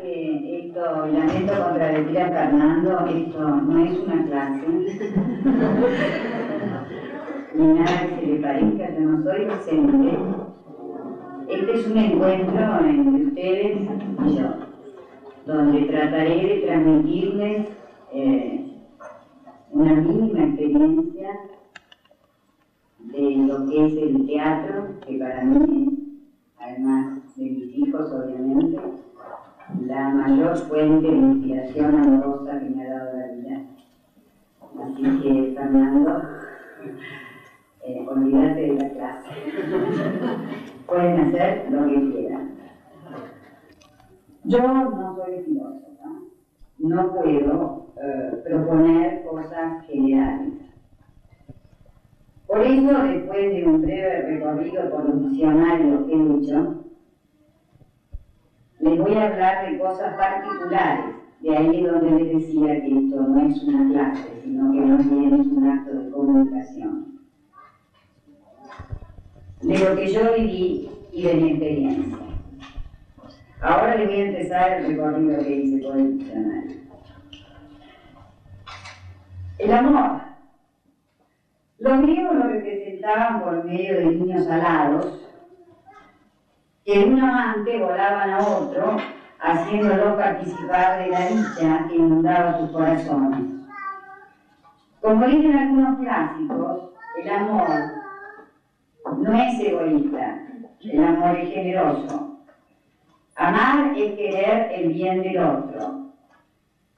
que esto, lamento contradecir a Fernando, esto no es una clase, ni nada que se le parezca, yo no soy docente. Este es un encuentro entre ustedes y yo, donde trataré de transmitirles eh, una mínima experiencia de lo que es el teatro, que para mí es, además de mis hijos obviamente, la mayor fuente de inspiración amorosa que me ha dado la vida. Así que, Fernando, eh, olvídate de la clase. Pueden hacer lo que quieran. Yo no soy filósofa, no puedo eh, proponer cosas generales. Por eso, después de un breve recorrido por los diccionarios que he hecho, les voy a hablar de cosas particulares. De ahí donde les decía que esto no es una clase, sino que más bien es un acto de comunicación. De lo que yo viví y de mi experiencia. Ahora les voy a empezar el recorrido que hice por el diccionario. El amor. Los griegos lo representaban por medio de niños alados, de un amante volaban a otro, haciéndolo participar de la dicha que inundaba sus corazones. Como dicen algunos clásicos, el amor no es egoísta, el amor es generoso. Amar es querer el bien del otro.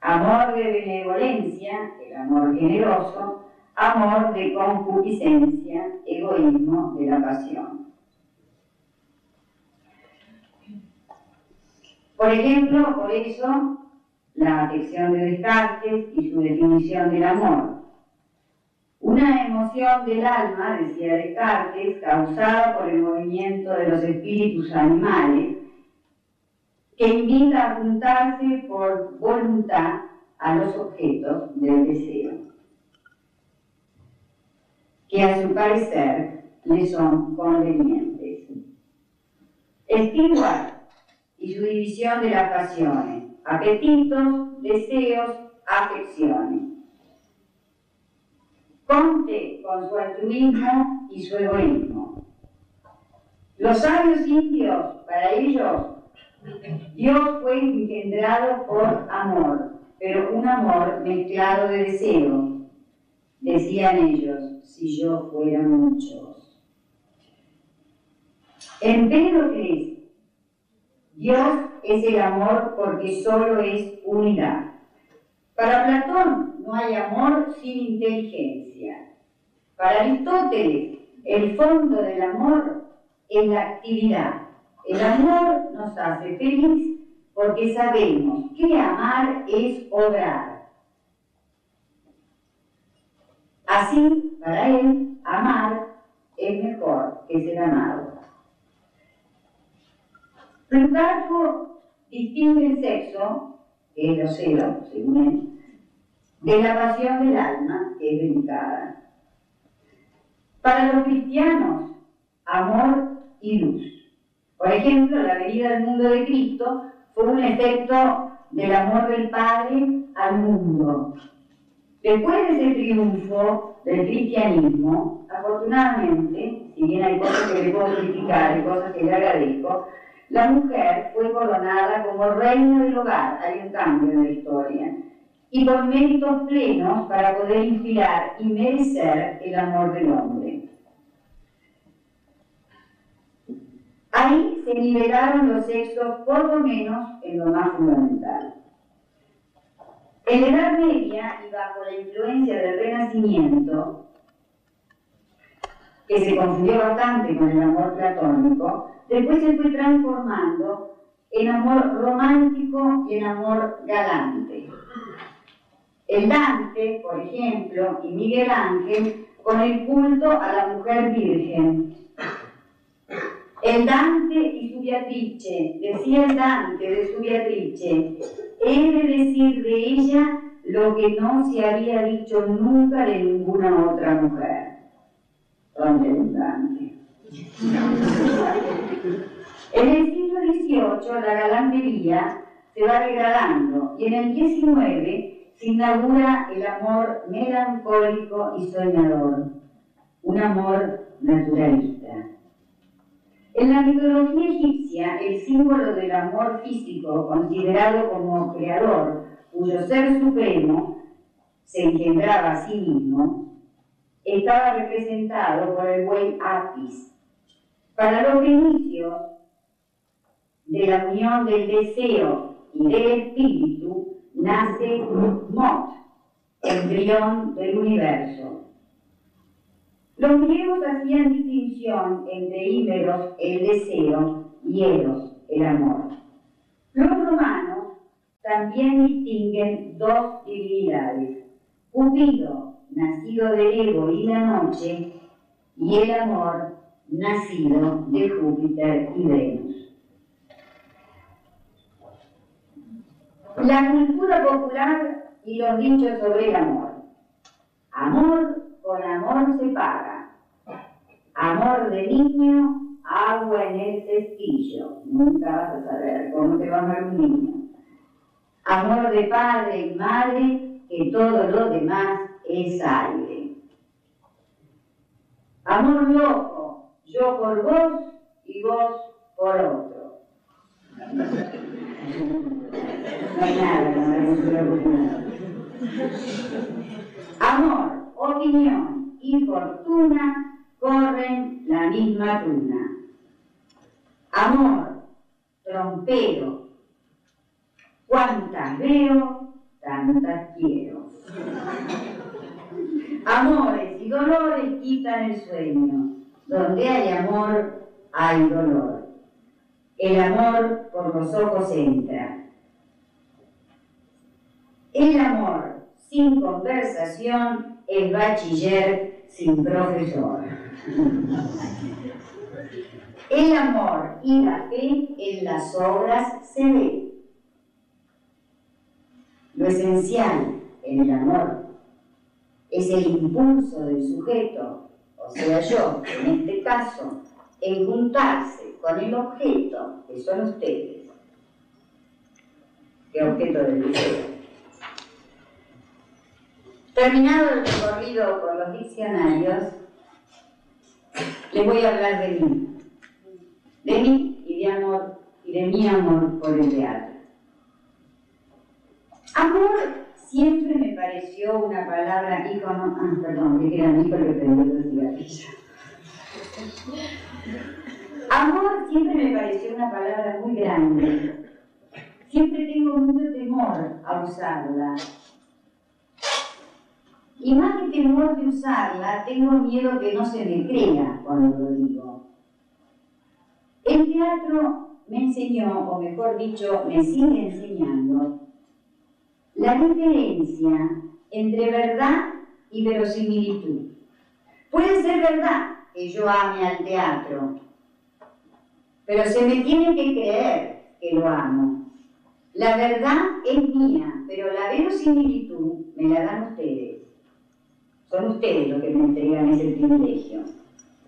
Amor de benevolencia, el amor generoso, amor de concupiscencia, egoísmo de la pasión. Por ejemplo, por eso, la afección de Descartes y su definición del amor. Una emoción del alma, decía Descartes, causada por el movimiento de los espíritus animales, que invita a juntarse por voluntad a los objetos del deseo, que a su parecer le son convenientes. Stewart y su división de las pasiones, apetitos, deseos, afecciones. Conte con su altruismo y su egoísmo. Los sabios indios, para ellos, Dios fue engendrado por amor, pero un amor mezclado de deseo. Decían ellos, si yo fuera muchos. Empédocles, Dios es el amor porque solo es unidad. Para Platón no hay amor sin inteligencia. Para Aristóteles, el fondo del amor es la actividad. El amor nos hace feliz porque sabemos que amar es obrar. Así, para él, amar es mejor que ser amado. Plutarco distingue el sexo, que es lo cero, según de la pasión del alma, que es delicada. Para los cristianos, amor y luz. Por ejemplo, la venida del mundo de Cristo fue un efecto del amor del Padre al mundo. Después de ese triunfo del cristianismo, afortunadamente, si bien hay cosas que le puedo criticar y cosas que le agradezco, la mujer fue coronada como reina del hogar, hay un cambio en la historia, y con méritos plenos para poder inspirar y merecer el amor del hombre. Ahí se nivelaron los sexos por lo menos en lo más fundamental. En la Edad Media y bajo la influencia del Renacimiento, que se confundió bastante con el amor platónico, después se fue transformando en amor romántico y en amor galante. El Dante, por ejemplo, y Miguel Ángel, con el culto a la mujer virgen, el Dante y su Beatrice, decía el Dante de su Beatrice, he de decir de ella lo que no se había dicho nunca de ninguna otra mujer. ¿Dónde el Dante? En el siglo XVIII la galantería se va degradando y en el XIX se inaugura el amor melancólico y soñador, un amor naturalista. En la mitología egipcia, el símbolo del amor físico, considerado como creador, cuyo ser supremo se engendraba a sí mismo, estaba representado por el buey Apis. Para los inicios de la unión del deseo y del espíritu, nace Mot, embrión del universo. Los griegos hacían distinción entre ímeros, el deseo, y eros, el amor. Los romanos también distinguen dos divinidades, Cupido, nacido del ego y la noche, y el amor, nacido de Júpiter y Venus. La cultura popular y los dichos sobre el amor. Amor con amor se paga. Amor de niño, agua en el cestillo. Nunca vas a saber cómo te va a amar un niño. Amor de padre y madre, que todo lo demás es aire. Amor loco, yo por vos y vos por otro. No hay nada, no Amor opinión y fortuna corren la misma tuna. Amor, trompero, cuantas veo, tantas quiero. Amores y dolores quitan el sueño. Donde hay amor, hay dolor. El amor por los ojos entra. El amor sin conversación el bachiller sin profesor. El amor y la fe en las obras se ve. Lo esencial en el amor es el impulso del sujeto, o sea yo, en este caso, en juntarse con el objeto, que son ustedes. ¿Qué objeto del deseo? Terminado el recorrido por los diccionarios, les voy a hablar de mí. De mí y de amor, y de mi amor por el teatro. Amor siempre me pareció una palabra, hijo, no, ah, perdón, que era mí porque cigarrillos. Amor siempre me pareció una palabra muy grande. Siempre tengo mucho temor a usarla y más que temor de usarla, tengo miedo que no se me crea cuando lo digo. El teatro me enseñó, o mejor dicho, me sigue enseñando, la diferencia entre verdad y verosimilitud. Puede ser verdad que yo ame al teatro, pero se me tiene que creer que lo amo. La verdad es mía, pero la verosimilitud me la dan ustedes. Son ustedes los que me entregan ese privilegio.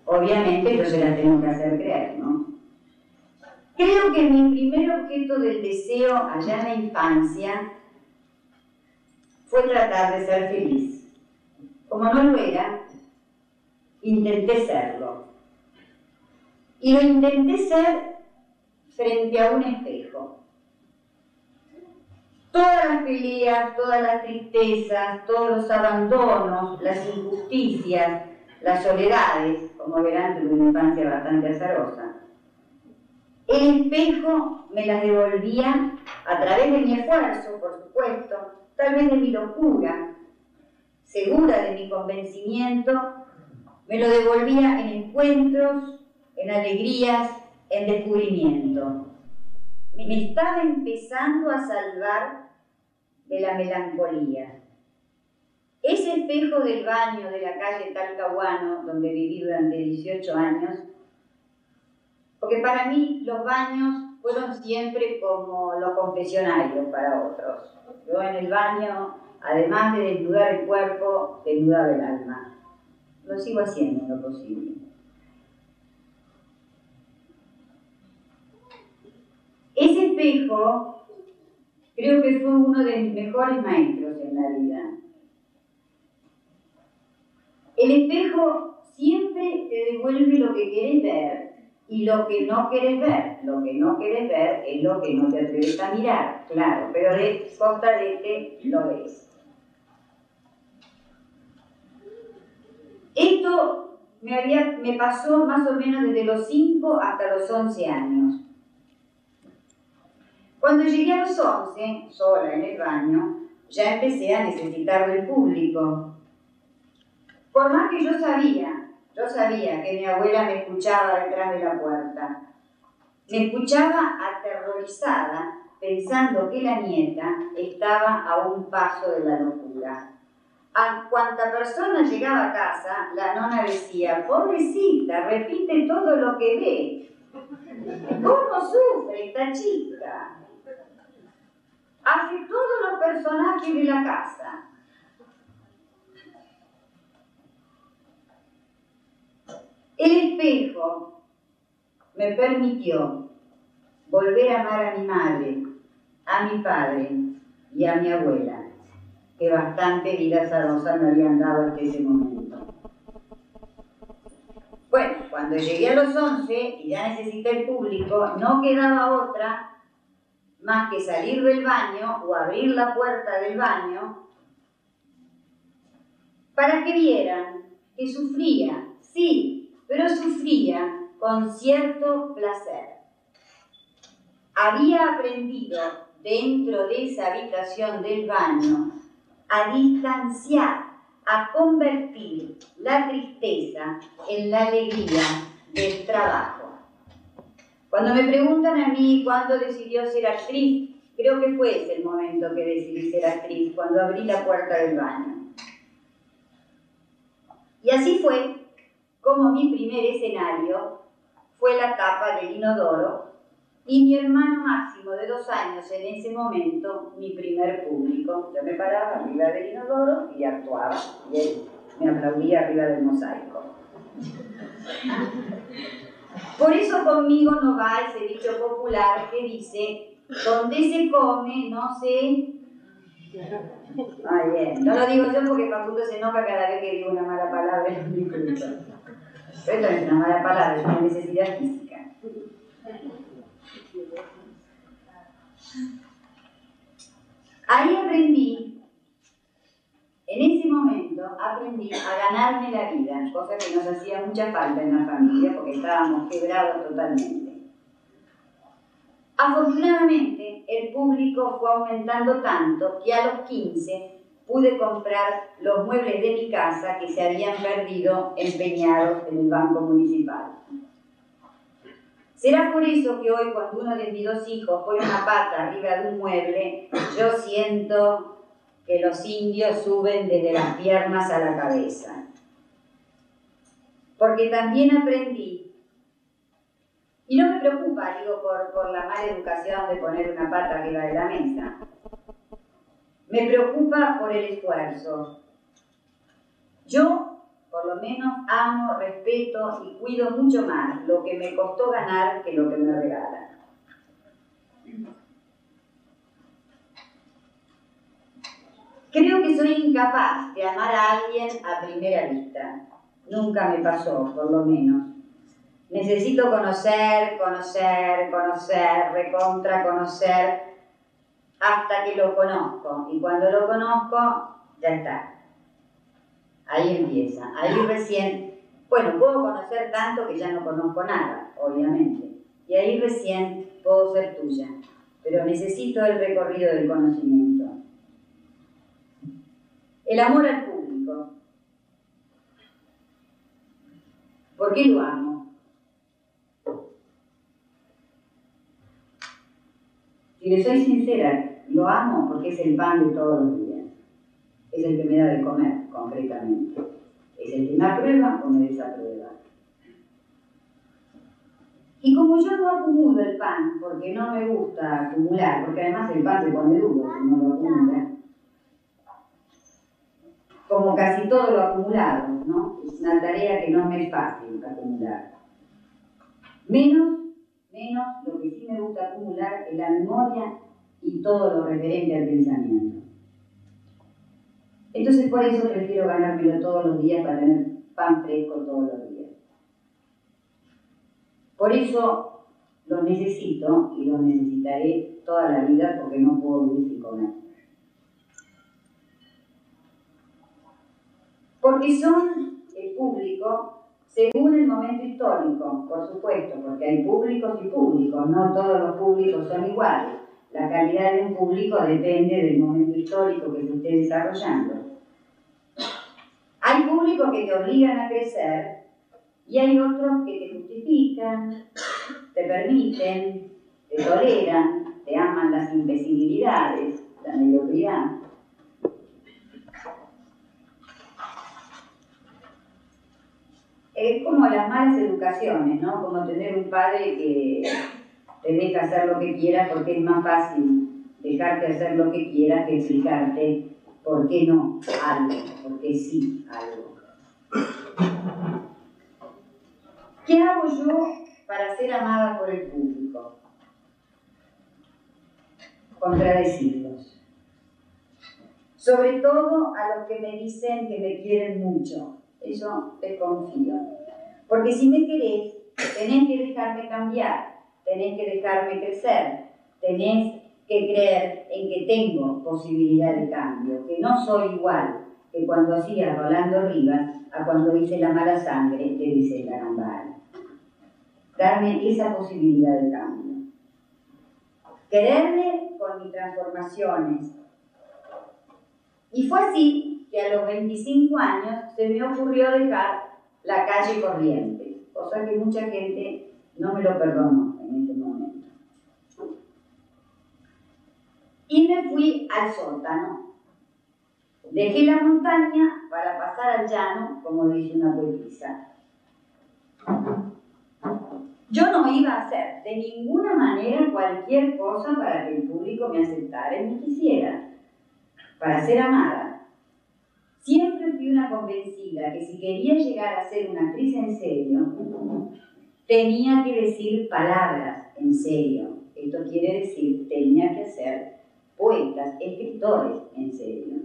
Obviamente yo se la tengo que hacer creer, ¿no? Creo que mi primer objeto del deseo allá en la infancia fue tratar de ser feliz. Como no lo era, intenté serlo. Y lo intenté ser frente a un espejo. Todas las peleas, todas las tristezas, todos los abandonos, las injusticias, las soledades, como verán, tuve una infancia bastante azarosa. El espejo me las devolvía a través de mi esfuerzo, por supuesto, tal vez de mi locura, segura de mi convencimiento, me lo devolvía en encuentros, en alegrías, en descubrimiento. Me estaba empezando a salvar de la melancolía. Ese espejo del baño de la calle Talcahuano, donde viví durante 18 años, porque para mí los baños fueron siempre como los confesionarios para otros. Yo en el baño, además de desnudar el cuerpo, desnudaba el alma. Lo sigo haciendo en lo posible. espejo creo que fue uno de mis mejores maestros en la vida. El espejo siempre te devuelve lo que quieres ver y lo que no quieres ver. Lo que no quieres ver es lo que no te atreves a mirar, claro, pero de costa que lo ves. Esto me, había, me pasó más o menos desde los 5 hasta los 11 años. Cuando llegué a los 11, sola en el baño, ya empecé a necesitar del público. Por más que yo sabía, yo sabía que mi abuela me escuchaba detrás de la puerta. Me escuchaba aterrorizada pensando que la nieta estaba a un paso de la locura. A cuanta persona llegaba a casa, la nona decía, pobrecita, repite todo lo que ve. ¿Cómo sufre esta chica? Hace todos los personajes de la casa. El espejo me permitió volver a amar a mi madre, a mi padre y a mi abuela que bastante vida azarosa me habían dado hasta ese momento. Bueno, cuando llegué a los 11 y ya necesité el público, no quedaba otra más que salir del baño o abrir la puerta del baño para que vieran que sufría, sí, pero sufría con cierto placer. Había aprendido dentro de esa habitación del baño a distanciar, a convertir la tristeza en la alegría del trabajo. Cuando me preguntan a mí cuándo decidió ser actriz, creo que fue ese el momento que decidí ser actriz, cuando abrí la puerta del baño. Y así fue como mi primer escenario fue la tapa del inodoro y mi hermano Máximo, de dos años en ese momento, mi primer público. Yo me paraba arriba del inodoro y actuaba, y él me aplaudía arriba del mosaico. Por eso conmigo no va ese dicho popular que dice, donde se come no se... Ay, bien. No lo digo yo porque Facundo se enoja cada vez que digo una mala palabra en mi No es una mala palabra, es una necesidad física. Ahí aprendí, en ese momento aprendí a ganarme la vida, cosa que nos hacía mucha falta en la familia porque estábamos quebrados totalmente. Afortunadamente, el público fue aumentando tanto que a los 15 pude comprar los muebles de mi casa que se habían perdido empeñados en el banco municipal. Será por eso que hoy cuando uno de mis dos hijos pone una pata arriba de un mueble, yo siento que los indios suben desde las piernas a la cabeza. Porque también aprendí, y no me preocupa, digo, por, por la mala educación de poner una pata arriba de la mesa, me preocupa por el esfuerzo. Yo por lo menos amo, respeto y cuido mucho más lo que me costó ganar que lo que me regalan. Creo que soy incapaz de amar a alguien a primera vista. Nunca me pasó, por lo menos. Necesito conocer, conocer, conocer, recontra conocer, hasta que lo conozco. Y cuando lo conozco, ya está. Ahí empieza, ahí recién, bueno, puedo conocer tanto que ya no conozco nada, obviamente, y ahí recién puedo ser tuya, pero necesito el recorrido del conocimiento. El amor al público. ¿Por qué lo amo? Si le soy sincera, lo amo porque es el pan de todos los días es el que me da de comer, concretamente. Es el que me aprueba o me desaprueba. Y como yo no acumulo el pan, porque no me gusta acumular, porque además el pan se pone duro si no lo acumula, como casi todo lo acumulado, ¿no? Es una tarea que no me es fácil acumular. Menos menos lo que sí me gusta acumular es la memoria y todo lo referente al pensamiento. Entonces por eso prefiero ganármelo todos los días para tener pan fresco todos los días. Por eso lo necesito y lo necesitaré toda la vida porque no puedo vivir sin comer. Porque son el público según el momento histórico, por supuesto, porque hay públicos y públicos, no todos los públicos son iguales. La calidad de un público depende del momento histórico que se esté desarrollando. Hay públicos que te obligan a crecer y hay otros que te justifican, te permiten, te toleran, te aman las imbecilidades, la mediocridad. Es como las malas educaciones, ¿no? Como tener un padre que te deja hacer lo que quiera porque es más fácil dejarte hacer lo que quieras que explicarte por qué no algo, por qué sí algo. ¿Qué hago yo para ser amada por el público? Contradecirlos. Sobre todo a los que me dicen que me quieren mucho eso te confío. Porque si me querés, tenés que dejarme cambiar, tenés que dejarme crecer, tenés que creer en que tengo posibilidad de cambio, que no soy igual que cuando hacía Rolando Rivas a cuando hice la mala sangre de Vicente Gambara. Darme esa posibilidad de cambio. Quererme con mis transformaciones. Y fue así que a los 25 años se me ocurrió dejar la calle corriente, cosa que mucha gente no me lo perdonó en ese momento. Y me fui al sótano. Dejé la montaña para pasar al llano, como dice una poetisa. Yo no iba a hacer de ninguna manera cualquier cosa para que el público me aceptara y me quisiera, para ser amada. Una convencida que si quería llegar a ser una actriz en serio, tenía que decir palabras en serio. Esto quiere decir, tenía que ser poetas, escritores en serio.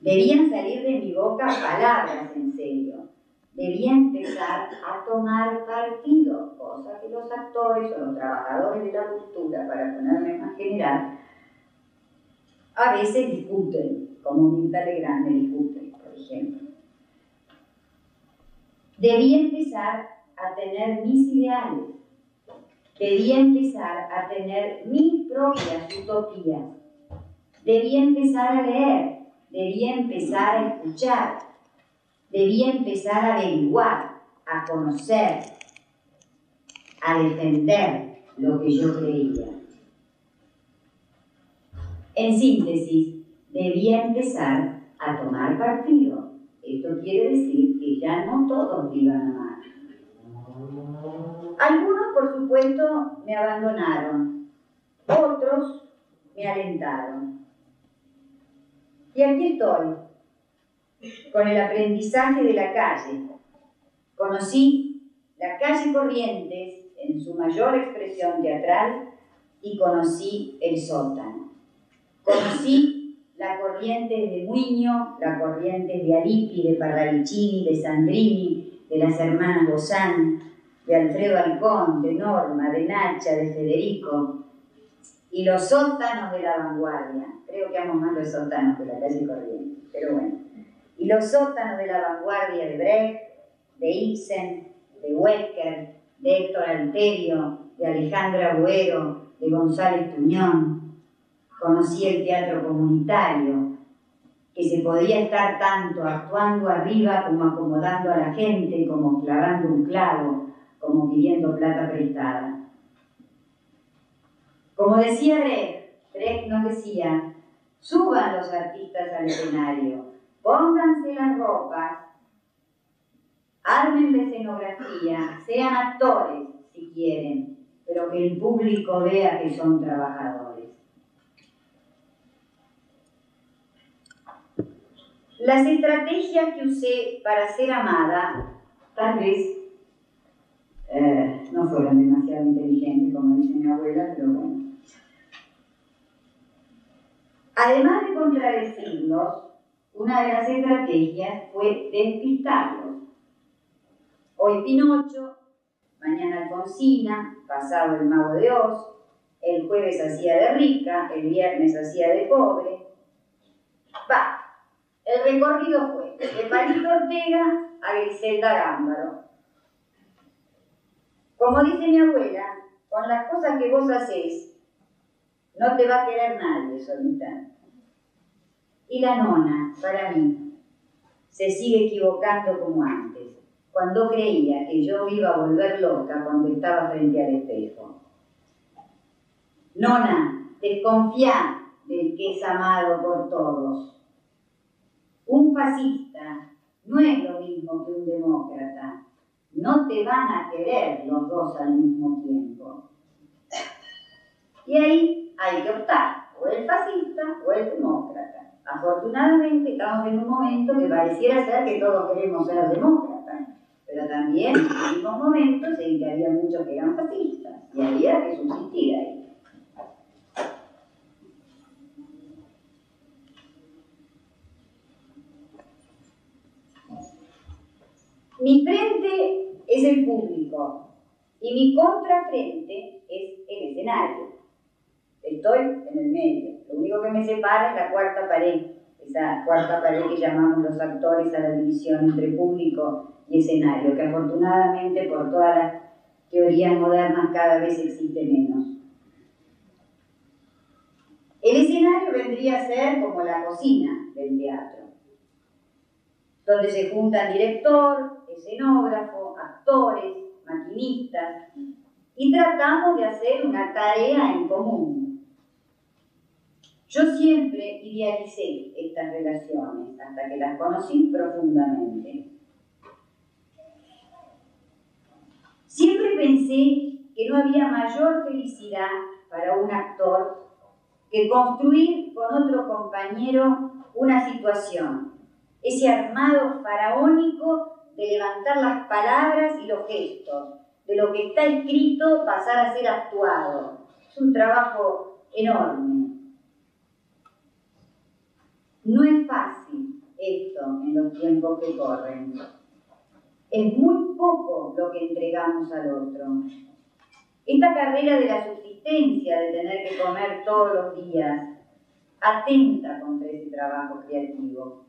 Debían salir de mi boca palabras en serio. Debía empezar a tomar partido, cosa que los actores o los trabajadores de la cultura, para ponerme más general, a veces discuten, como Mirta Legrand me discute, por ejemplo. Debía empezar a tener mis ideales, debía empezar a tener mis propias utopías, debía empezar a leer, debía empezar a escuchar, debía empezar a averiguar, a conocer, a defender lo que yo creía. En síntesis, debía empezar a tomar partido. Esto quiere decir que ya no todos iban a amar. Algunos, por supuesto, me abandonaron, otros me alentaron. Y aquí estoy, con el aprendizaje de la calle. Conocí la calle Corrientes en su mayor expresión teatral y conocí el sótano. Conocí la corriente de Muño, la corriente de Alipi, de Parravicini, de Sandrini, de las hermanas Bozán, de Alfredo Alcón, de Norma, de Nacha, de Federico, y los sótanos de la vanguardia. Creo que amo más los sótanos de la calle Corriente, pero bueno. Y los sótanos de la vanguardia de Brecht, de Ibsen, de Wecker, de Héctor Alterio, de Alejandra Buero, de González Tuñón, conocí el teatro comunitario, que se podía estar tanto actuando arriba como acomodando a la gente, como clavando un clavo, como pidiendo plata prestada. Como decía Brecht, Brecht nos decía, suban los artistas al escenario, pónganse las ropas, armen la escenografía, sean actores si quieren, pero que el público vea que son trabajadores. Las estrategias que usé para ser amada, tal vez eh, no fueron demasiado inteligentes, como dice mi abuela, pero bueno. Además de contradecirlos, una de las estrategias fue despistarlos. Hoy Pinocho, mañana Alfonsina, pasado el mago de Oz, el jueves hacía de rica, el viernes hacía de pobre. Va, el recorrido fue de Palito Ortega a Griselda Gámbaro. Como dice mi abuela, con las cosas que vos hacés, no te va a querer nadie solita. Y la nona, para mí, se sigue equivocando como antes, cuando creía que yo iba a volver loca cuando estaba frente al espejo. Nona, desconfía del que es amado por todos. Un fascista no es lo mismo que un demócrata. No te van a querer los dos al mismo tiempo. Y ahí hay que optar, o el fascista o el demócrata. Afortunadamente estamos en un momento que pareciera ser que todos queremos ser demócratas, pero también en mismos momentos en que había muchos que eran fascistas y había que subsistir ahí. Mi frente es el público y mi contrafrente es el escenario. Estoy en el medio. Lo único que me separa es la cuarta pared, esa cuarta pared que llamamos los actores a la división entre público y escenario, que afortunadamente por todas las teorías modernas cada vez existe menos. El escenario vendría a ser como la cocina del teatro, donde se juntan director, escenógrafo, actores, maquinistas, y tratamos de hacer una tarea en común. Yo siempre idealicé estas relaciones hasta que las conocí profundamente. Siempre pensé que no había mayor felicidad para un actor que construir con otro compañero una situación, ese armado faraónico de levantar las palabras y los gestos, de lo que está escrito pasar a ser actuado. Es un trabajo enorme. No es fácil esto en los tiempos que corren. Es muy poco lo que entregamos al otro. Esta carrera de la subsistencia, de tener que comer todos los días, atenta contra ese trabajo creativo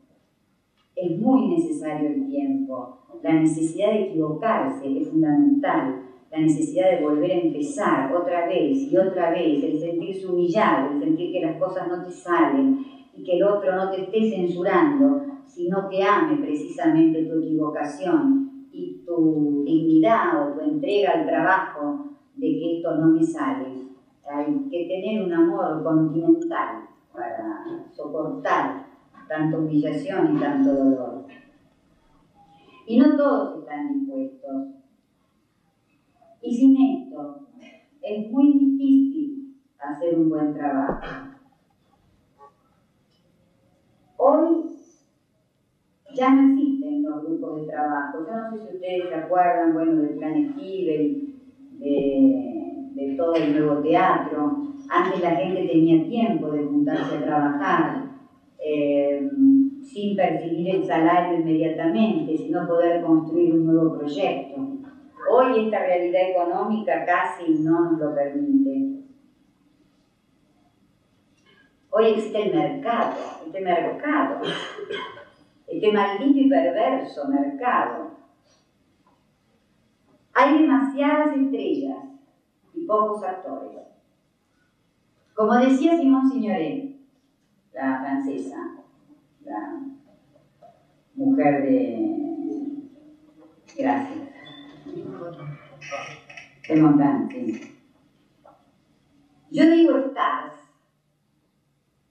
es muy necesario el tiempo. La necesidad de equivocarse es fundamental. La necesidad de volver a empezar otra vez y otra vez, el sentirse humillado, el sentir que las cosas no te salen y que el otro no te esté censurando, sino que ame precisamente tu equivocación y tu dignidad o tu entrega al trabajo de que esto no me sale. Hay que tener un amor continental para soportar tanta humillación y tanto dolor. Y no todos están dispuestos. Y sin esto es muy difícil hacer un buen trabajo. Hoy ya no existen los grupos de trabajo. Yo no sé si ustedes se acuerdan, bueno, del plan Stivel, de, de todo el nuevo teatro. Antes la gente tenía tiempo de juntarse a trabajar eh, sin percibir el salario inmediatamente, sino poder construir un nuevo proyecto. Hoy esta realidad económica casi no nos lo permite. Hoy existe el mercado, este mercado, este maldito y perverso mercado. Hay demasiadas estrellas y pocos actores. Como decía Simón Signoret, la francesa, la mujer de... Gracias. De Yo digo stars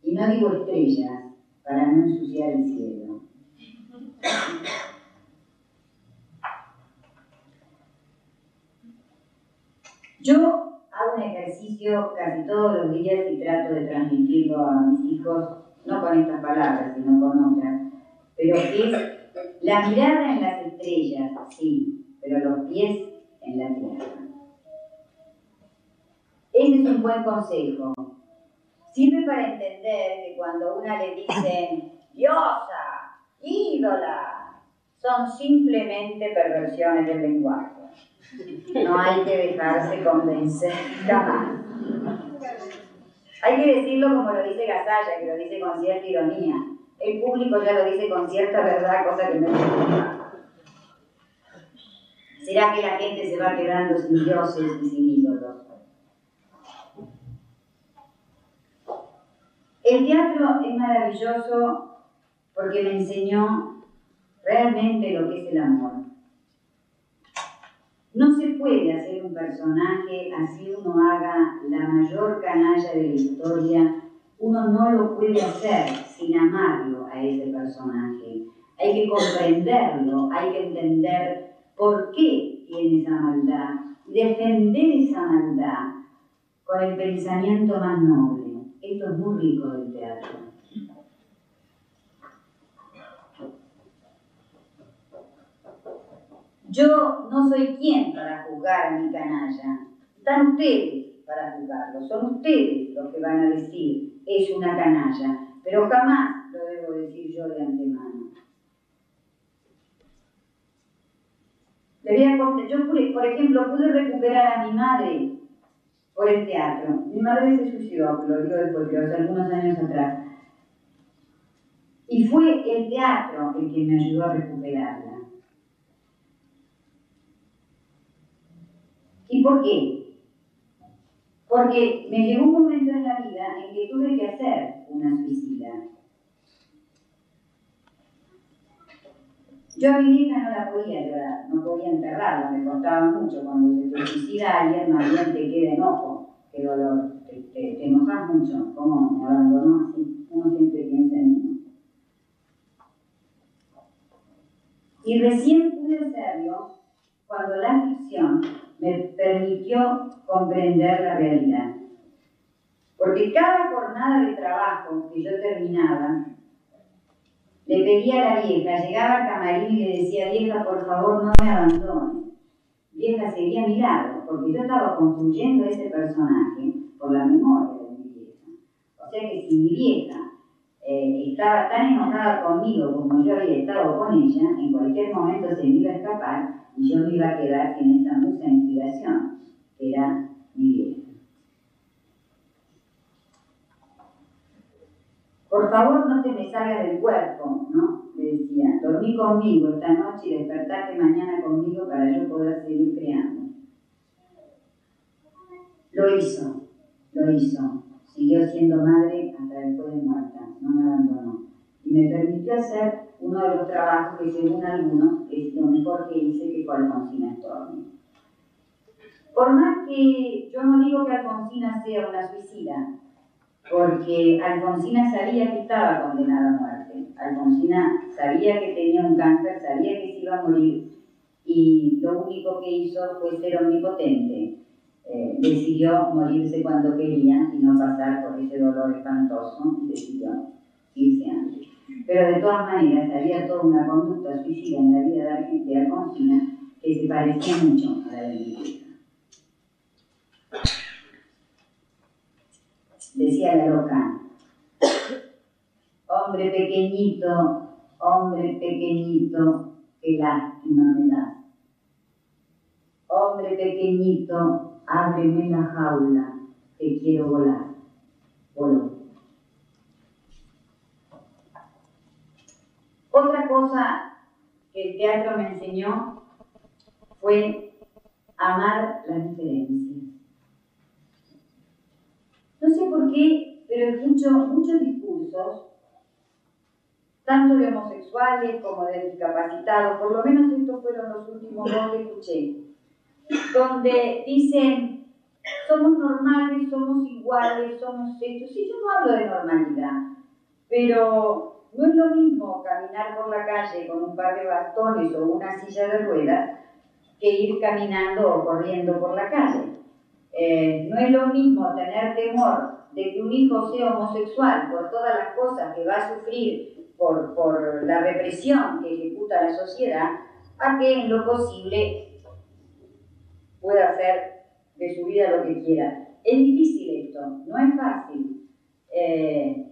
y no digo estrellas para no ensuciar el cielo. Yo hago un ejercicio casi todos los días y trato de transmitirlo a mis hijos, no con estas palabras, sino con otras, pero es la mirada en las estrellas, sí, pero los pies en la tierra. Ese es un buen consejo. Sirve para entender que cuando una le dicen diosa, ídola, son simplemente perversiones del lenguaje. No hay que dejarse convencer jamás. Hay que decirlo como lo dice Gasalla, que lo dice con cierta ironía. El público ya lo dice con cierta verdad, cosa que no es ¿Será que la gente se va quedando sin dioses y sin ídolos? El teatro es maravilloso porque me enseñó realmente lo que es el amor. No se puede hacer un personaje así uno haga la mayor canalla de la historia, uno no lo puede hacer sin amarlo a ese personaje. Hay que comprenderlo, hay que entender por qué tiene esa maldad, defender esa maldad con el pensamiento más noble. Esto es muy rico del teatro. Yo no soy quien para juzgar a mi canalla. Están ustedes para juzgarlo. Son ustedes los que van a decir es una canalla. Pero jamás lo debo decir yo de antemano. yo, por ejemplo, pude recuperar a mi madre por el teatro. Mi madre se suicidó, lo digo después, pero hace algunos años atrás. Y fue el teatro el que me ayudó a recuperarla. ¿Y por qué? Porque me llegó un momento en la vida en que tuve que hacer una suicida. Yo a mi hija no la podía llorar, no podía enterrarla, me costaba mucho. Cuando se te suicida alguien, más bien te queda enojo, qué dolor, te, te, enojas mucho, ¿cómo me abandonó así? Uno siempre piensa en uno. Y recién pude hacerlo cuando la ficción me permitió comprender la realidad. Porque cada jornada de trabajo que yo terminaba, le pedía a la vieja, llegaba al camarín y le decía, vieja, por favor, no me abandone. Vieja seguía a mi lado, porque yo estaba construyendo ese personaje por la memoria de mi vieja. O sea que si mi vieja eh, estaba tan enojada conmigo como yo había estado con ella, en cualquier momento se me iba a escapar y yo me iba a quedar sin esa musa inspiración, que era mi vieja. Por favor, no te me salga del cuerpo, ¿no? Le decía, dormí conmigo esta noche y despertate mañana conmigo para yo poder seguir creando. Lo hizo, lo hizo. Siguió siendo madre hasta después de muerta, no me abandonó. Y me permitió hacer uno de los trabajos que según algunos es lo mejor que hice, que fue Alfonsina Storni. Por más que yo no digo que Alfonsina sea una suicida, porque Alfonsina sabía que estaba condenada a muerte. Alfonsina sabía que tenía un cáncer, sabía que se iba a morir y lo único que hizo fue ser omnipotente. Eh, decidió morirse cuando quería y no pasar ese dolor espantoso y decidió irse antes. Pero de todas maneras había toda una conducta suicida en la vida de Alfonsina que se parecía mucho a la de mi Decía la loca, hombre pequeñito, hombre pequeñito, qué lástima me da. Hombre pequeñito, ábreme la jaula, que quiero volar. Voló. Otra cosa que el teatro me enseñó fue amar las diferencias. No sé por qué, pero escucho muchos discursos, tanto de homosexuales como de discapacitados, por lo menos estos fueron los últimos dos que escuché, donde dicen, somos normales, somos iguales, somos estos. Sí, yo no hablo de normalidad, pero no es lo mismo caminar por la calle con un par de bastones o una silla de ruedas que ir caminando o corriendo por la calle. Eh, no es lo mismo tener temor de que un hijo sea homosexual por todas las cosas que va a sufrir por, por la represión que ejecuta la sociedad, a que en lo posible pueda hacer de su vida lo que quiera. Es difícil esto, no es fácil. Eh,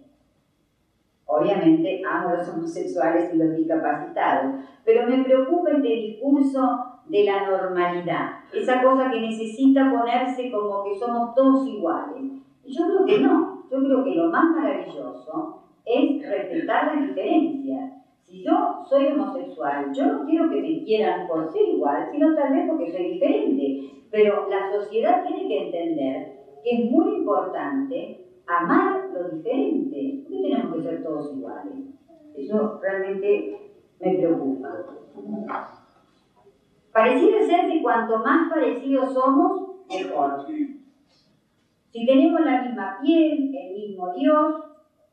obviamente amo a los homosexuales y los discapacitados, pero me preocupa este discurso de la normalidad, esa cosa que necesita ponerse como que somos todos iguales. Y yo creo que no, yo creo que lo más maravilloso es respetar las diferencias. Si yo soy homosexual, yo no quiero que me quieran por ser igual, sino tal vez porque soy diferente. Pero la sociedad tiene que entender que es muy importante amar lo diferente. ¿Por qué tenemos que ser todos iguales? Eso realmente me preocupa. Pareciera ser que cuanto más parecidos somos, mejor. Si tenemos la misma piel, el mismo Dios,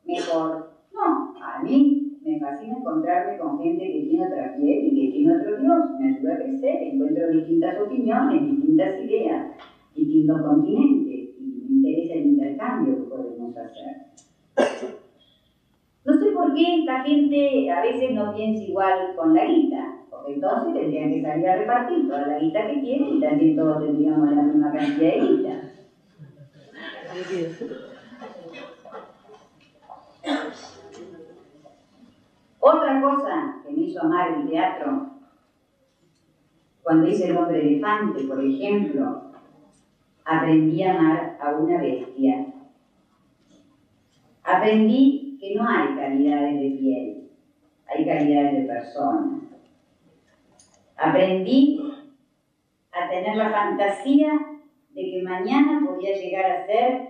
mejor. No, a mí me fascina encontrarme con gente que tiene otra piel y que tiene otro Dios. Me ayuda a crecer, encuentro distintas opiniones, distintas ideas, distintos continentes. Y me interesa el intercambio que podemos hacer. No sé por qué esta gente a veces no piensa igual con la guita, porque entonces tendrían que salir a repartir toda la guita que tienen y también todos tendríamos la misma cantidad de guita. Otra cosa que me hizo amar el teatro, cuando hice El hombre elefante, por ejemplo, aprendí a amar a una bestia. Aprendí que no hay calidades de piel, hay calidades de persona. Aprendí a tener la fantasía de que mañana podía llegar a ser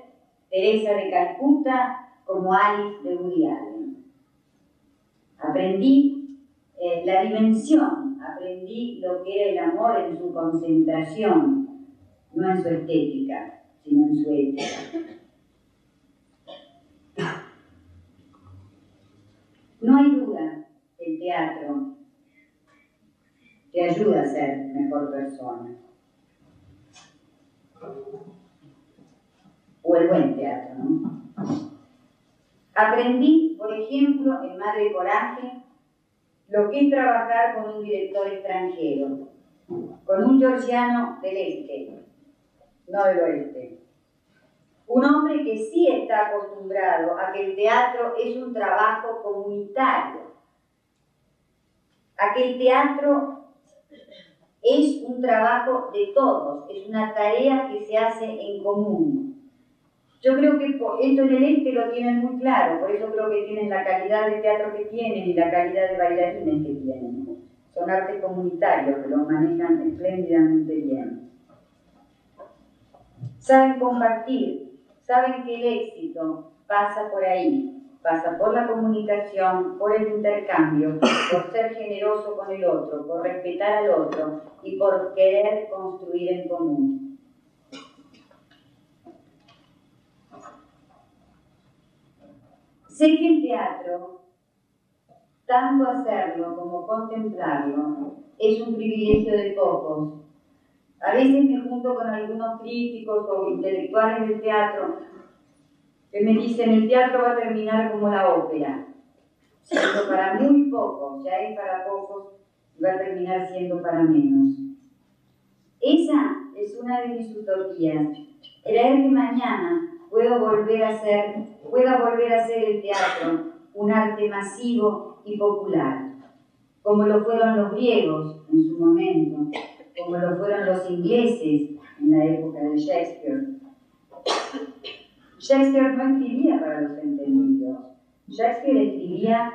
Teresa de Calcuta como Alice de Woody Aprendí eh, la dimensión, aprendí lo que era el amor en su concentración, no en su estética, sino en su ética. No hay duda, el teatro te ayuda a ser mejor persona. O el buen teatro, ¿no? Aprendí, por ejemplo, en Madre Coraje, lo que es trabajar con un director extranjero, con un georgiano del este, no del oeste. Un hombre que sí está acostumbrado a que el teatro es un trabajo comunitario, a que el teatro es un trabajo de todos, es una tarea que se hace en común. Yo creo que esto en el este lo tienen muy claro, por eso creo que tienen la calidad de teatro que tienen y la calidad de bailarines que tienen. Son artes comunitarios que lo manejan espléndidamente bien. Saben compartir, saben que el éxito pasa por ahí, pasa por la comunicación, por el intercambio, por ser generoso con el otro, por respetar al otro y por querer construir en común. Sé que el teatro, tanto hacerlo como contemplarlo, es un privilegio de pocos. A veces me junto con algunos críticos o intelectuales del teatro que me dicen el teatro va a terminar como la ópera, siendo para muy pocos, ya es para pocos y va a terminar siendo para menos. Esa es una de mis utopías, creer que mañana puedo volver a ser, pueda volver a ser el teatro un arte masivo y popular, como lo fueron los griegos en su momento, como lo fueron los ingleses en la época de Shakespeare. Shakespeare no escribía para los entendidos, Shakespeare escribía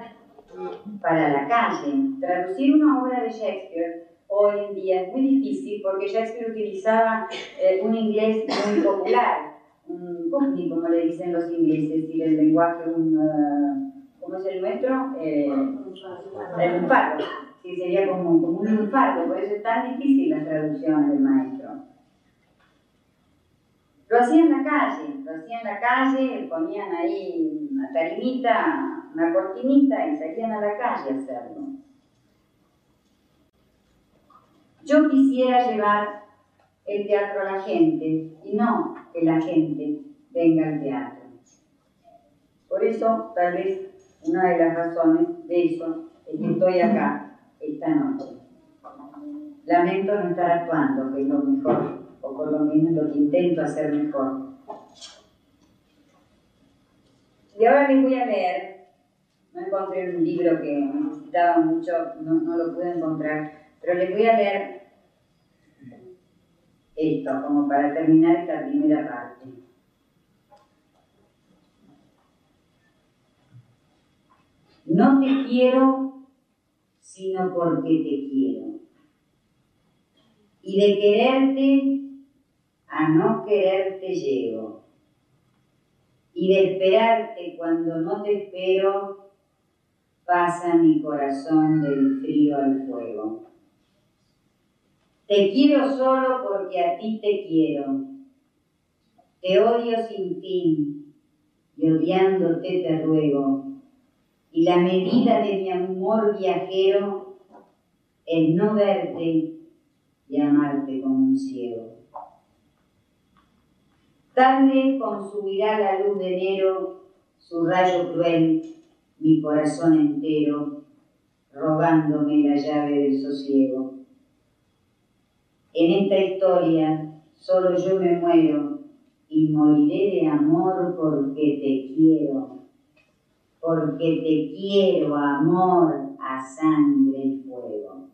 para la calle. Traducir una obra de Shakespeare hoy en día es muy difícil porque Shakespeare utilizaba eh, un inglés muy popular un cockney, como le dicen los ingleses, y el lenguaje, un, uh, ¿cómo es el nuestro? Eh, el lunfardo, que sería como, como un lunfardo, por eso es tan difícil la traducción del maestro. Lo hacían en la calle, lo hacían en la calle, ponían ahí una tarimita, una cortinita y salían a la calle a hacerlo. Yo quisiera llevar el teatro a la gente y no que la gente venga al teatro. Por eso, tal vez, una de las razones de eso es que estoy acá esta noche. Lamento no estar actuando, que es lo mejor o por lo menos lo que intento hacer mejor. Y ahora les voy a leer, no encontré un libro que necesitaba mucho, no, no lo pude encontrar, pero les voy a leer esto, como para terminar esta primera parte. No te quiero, sino porque te quiero. Y de quererte a no quererte llego. Y de esperarte cuando no te espero, pasa mi corazón del frío al fuego. Te quiero solo porque a ti te quiero. Te odio sin fin y odiándote te ruego. Y la medida de mi amor viajero es no verte y amarte como un ciego. Tarde consumirá la luz de enero su rayo cruel, mi corazón entero, robándome la llave del sosiego. Esta historia solo yo me muero y moriré de amor porque te quiero, porque te quiero, amor, a sangre y fuego.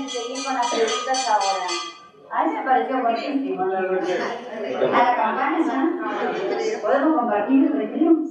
Quieren seguir con las preguntas ahora? A mí me pareció buenísimo. ¿A la campana ya? ¿Podemos compartir el recreo?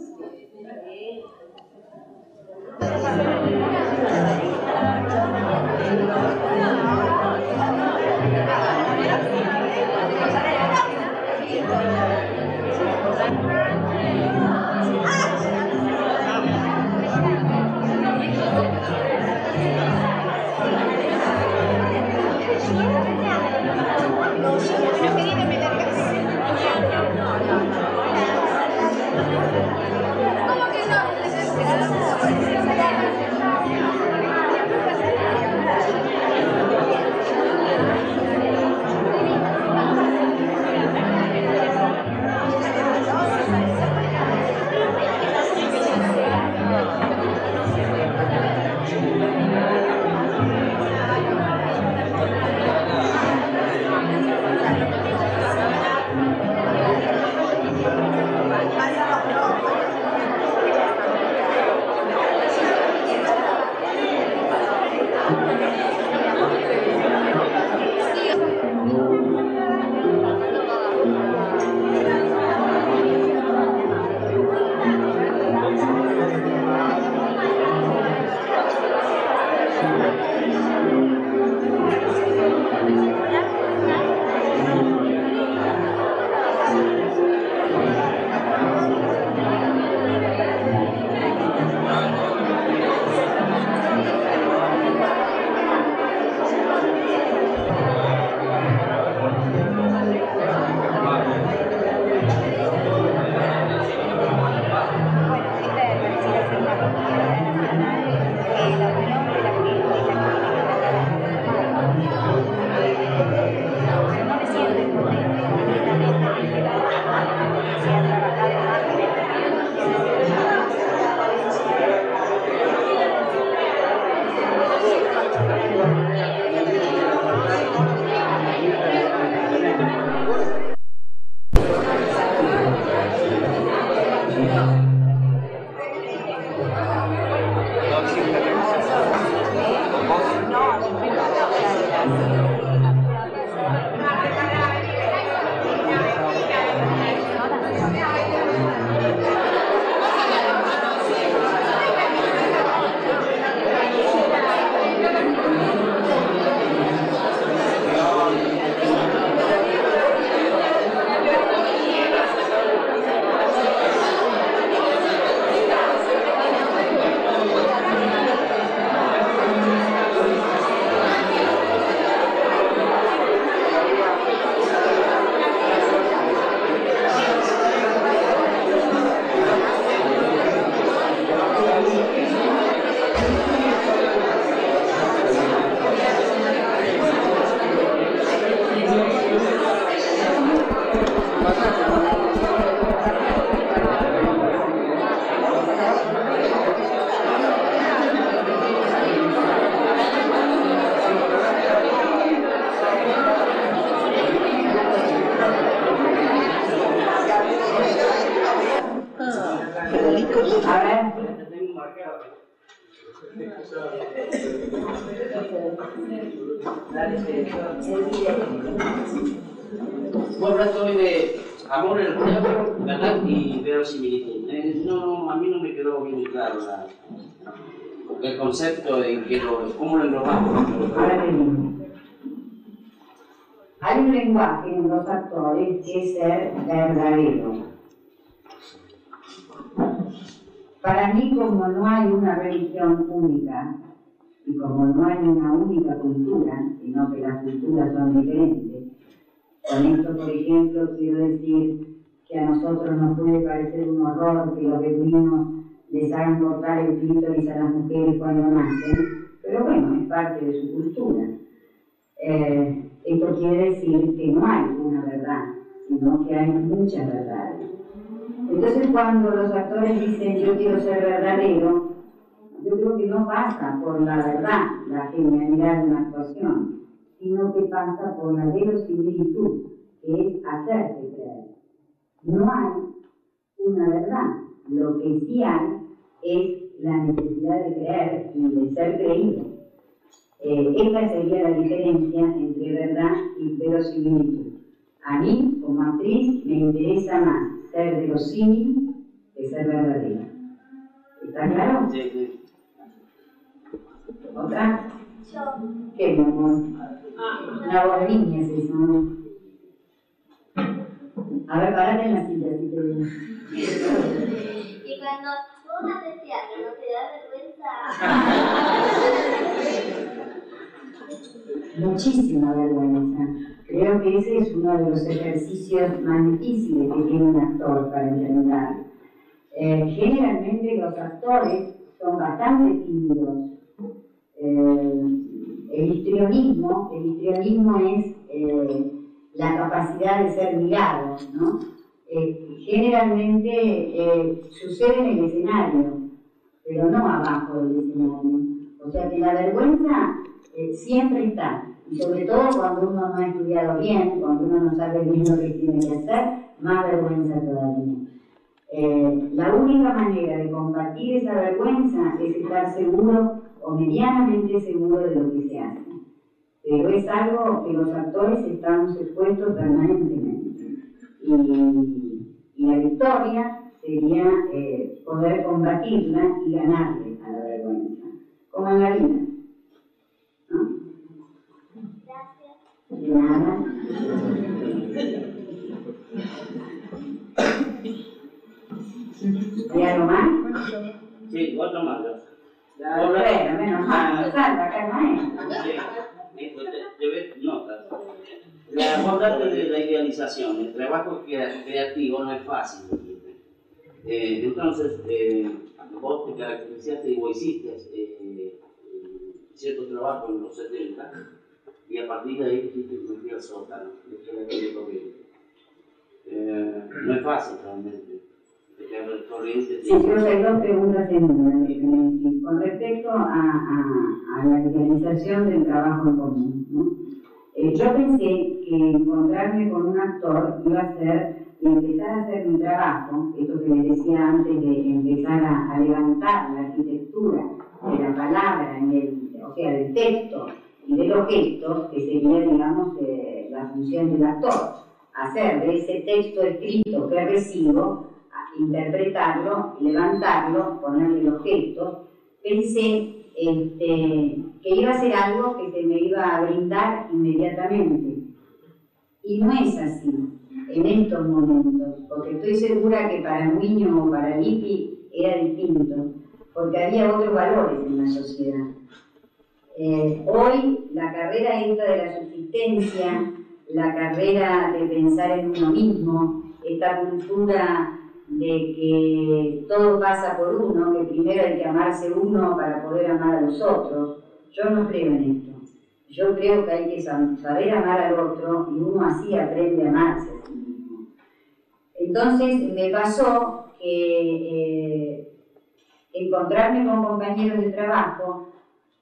Lenguaje en los actores es ser verdadero. Para mí, como no hay una religión única, y como no hay una única cultura, sino que las culturas son diferentes, con esto, por ejemplo, quiero decir que a nosotros nos puede parecer un horror que los beduinos les hagan cortar el clítoris a las mujeres cuando nacen, pero bueno, es parte de su cultura. Eh, esto quiere decir que no hay una verdad, sino que hay muchas verdades. Entonces cuando los actores dicen yo quiero ser verdadero, yo creo que no pasa por la verdad, la genialidad de una actuación, sino que pasa por la verosimilitud, que es hacerte creer. No hay una verdad, lo que sí hay es la necesidad de creer y de ser creído. Eh, esta sería la diferencia entre verdad y verosimilitud. A mí, como actriz, me interesa más ser verosímil que ser verdadera. ¿Está claro? Sí, sí. ¿Otra? ¿Qué, mi amor? Una voz de niña es eso, ¿no? A ver, parate en la silla, si te veo. Y cuando tú haces teatro, ¿no te da vergüenza? Muchísima vergüenza. Creo que ese es uno de los ejercicios más difíciles que tiene un actor para interpretar. Eh, generalmente los actores son bastante tímidos. Eh, el histrionismo, el histrionismo es eh, la capacidad de ser mirado, ¿no? Generalmente sucede en el escenario, pero no abajo del escenario. O sea que la vergüenza siempre está, y sobre todo cuando uno no ha estudiado bien, cuando uno no sabe bien lo que tiene que hacer, más vergüenza todavía. Eh, la única manera de combatir esa vergüenza es estar seguro o medianamente seguro de lo que se hace. Pero es algo que los actores estamos expuestos permanentemente. Y, y la victoria sería eh, poder combatirla y ganarle a la vergüenza, como en la vida. ¿no? Nada. ¿Hay algo más? Sí, otro más. ¿no? Bueno, menos mal. Salva, acá el maestro. Sí, llevé notas. La, hablaste de la idealización, el trabajo crea- creativo no es fácil. Eh, entonces, eh, vos te caracterizaste y vos hiciste eh, cierto trabajo en los 70 y a partir de ahí dijiste que me fui al sótano, dejé la calle corriente. Eh, no es fácil realmente. Corriente. Sí, creo que hay dos preguntas en una. lo que. Con respecto a, a- a la idealización del trabajo en común, ¿no? Eh, yo pensé que encontrarme con un actor iba a ser empezar a hacer mi trabajo, esto que les decía antes de empezar a, a levantar la arquitectura de la palabra, en el, o sea, del texto y de los gestos, que sería, digamos, eh, la función del actor. Hacer de ese texto escrito que recibo interpretarlo, levantarlo, ponerle los gestos, pensé este, que iba a ser algo que se me iba a brindar inmediatamente. Y no es así en estos momentos, porque estoy segura que para Muño o para Lippi era distinto, porque había otros valores en la sociedad. Eh, hoy la carrera esta de la subsistencia, la carrera de pensar en uno mismo, esta cultura de que todo pasa por uno, que primero hay que amarse uno para poder amar a los otros. Yo no creo en esto. Yo creo que hay que sa- saber amar al otro y uno así aprende a amarse a sí mismo. Entonces me pasó que eh, encontrarme con compañeros de trabajo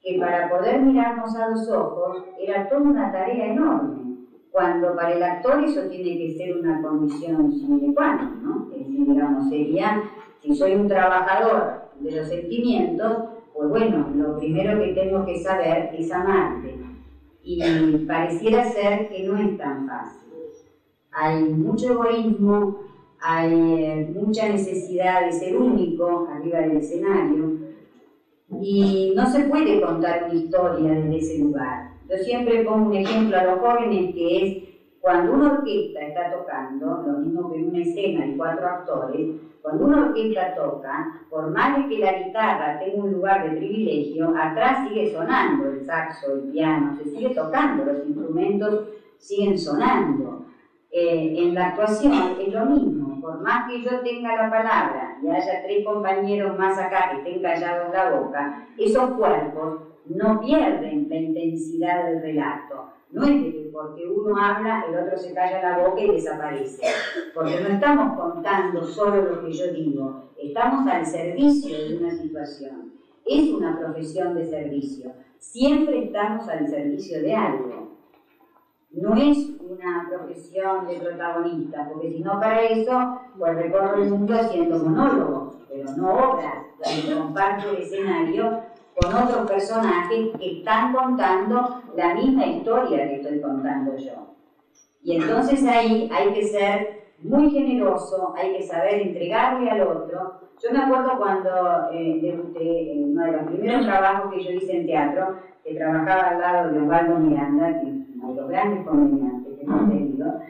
que para poder mirarnos a los ojos era toda una tarea enorme, cuando para el actor eso tiene que ser una condición sine qua non, ¿no? Es decir, digamos, sería, si soy un trabajador de los sentimientos, pues bueno, lo primero que tengo que saber es amarte. Y pareciera ser que no es tan fácil. Hay mucho egoísmo, hay eh, mucha necesidad de ser único arriba del escenario y no se puede contar una historia desde ese lugar. Yo siempre pongo un ejemplo a los jóvenes que es cuando una orquesta está tocando, lo mismo que una escena de cuatro actores, cuando una orquesta toca, por más que la guitarra tenga un lugar de privilegio, atrás sigue sonando el saxo, el piano, se sigue tocando, los instrumentos siguen sonando. Eh, en la actuación es lo mismo, por más que yo tenga la palabra y haya tres compañeros más acá que estén callados la boca, esos cuerpos no pierden la intensidad del relato. No es que porque uno habla, el otro se calla la boca y desaparece. Porque no estamos contando solo lo que yo digo, estamos al servicio de una situación. Es una profesión de servicio. Siempre estamos al servicio de algo. No es una profesión de protagonista, porque si no para eso, pues recorro el mundo haciendo monólogos, pero no obras, donde comparto el escenario con otros personajes que están contando la misma historia que estoy contando yo. Y entonces ahí hay que ser muy generoso, hay que saber entregarle al otro. Yo me acuerdo cuando eh, debuté en uno de los primeros trabajos que yo hice en teatro, que trabajaba al lado de Osvaldo Miranda, que grandes comediantes que hemos tenido,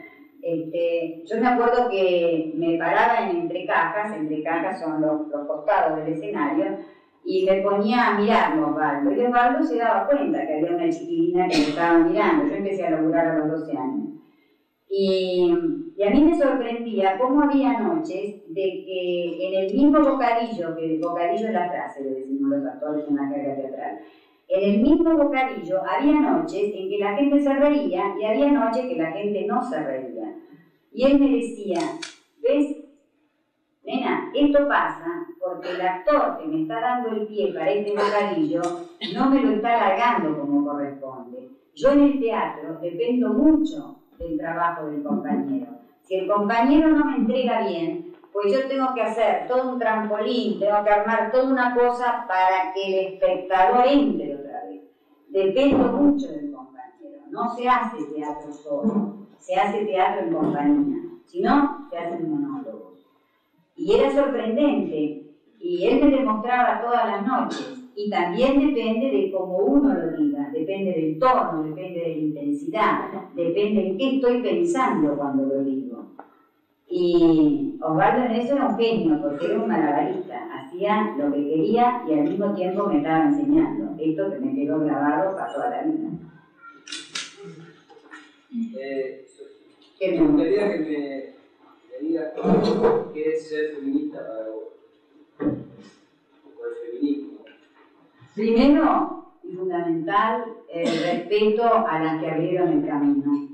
este, yo me acuerdo que me paraba en entre cajas, entre cajas son los, los costados del escenario, y me ponía a mirarlo Osvaldo. Y Osvaldo se daba cuenta que había una chiquilina que me estaba mirando. Yo empecé a laburar a los 12 años. Y, y, a mí me sorprendía cómo había noches de que en el mismo bocadillo, que el bocadillo es la frase, le decimos los actores en la carga teatral, en el mismo bocadillo había noches en que la gente se reía y había noches que la gente no se reía. Y él me decía, ¿ves? Nena, esto pasa porque el actor que me está dando el pie para este bocadillo no me lo está largando como corresponde. Yo en el teatro dependo mucho del trabajo del compañero. Si el compañero no me entrega bien, pues yo tengo que hacer todo un trampolín, tengo que armar toda una cosa para que el espectador entre. Dependo mucho del compañero. No se hace teatro solo, se hace teatro en compañía. Si no, se hacen monólogos. Y era sorprendente. Y él me demostraba todas las noches. Y también depende de cómo uno lo diga, depende del tono, depende de la intensidad, depende en qué estoy pensando cuando lo digo. Y Osvaldo en eso era un genio, porque era un malabarista, hacía lo que quería y al mismo tiempo me estaba enseñando. Esto que me quedó grabado para toda la vida. Eh, me gustaría que me, me digas qué es ser feminista para vos. O el feminismo. Primero y fundamental, el respeto a las que abrieron el camino.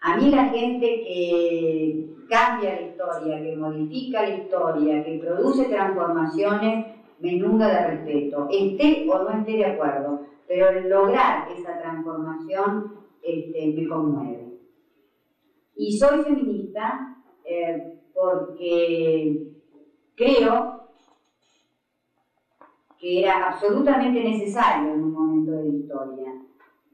A mí la gente que cambia la historia, que modifica la historia, que produce transformaciones, me inunda de respeto, esté o no esté de acuerdo, pero lograr esa transformación este, me conmueve. Y soy feminista eh, porque creo que era absolutamente necesario en un momento de la historia,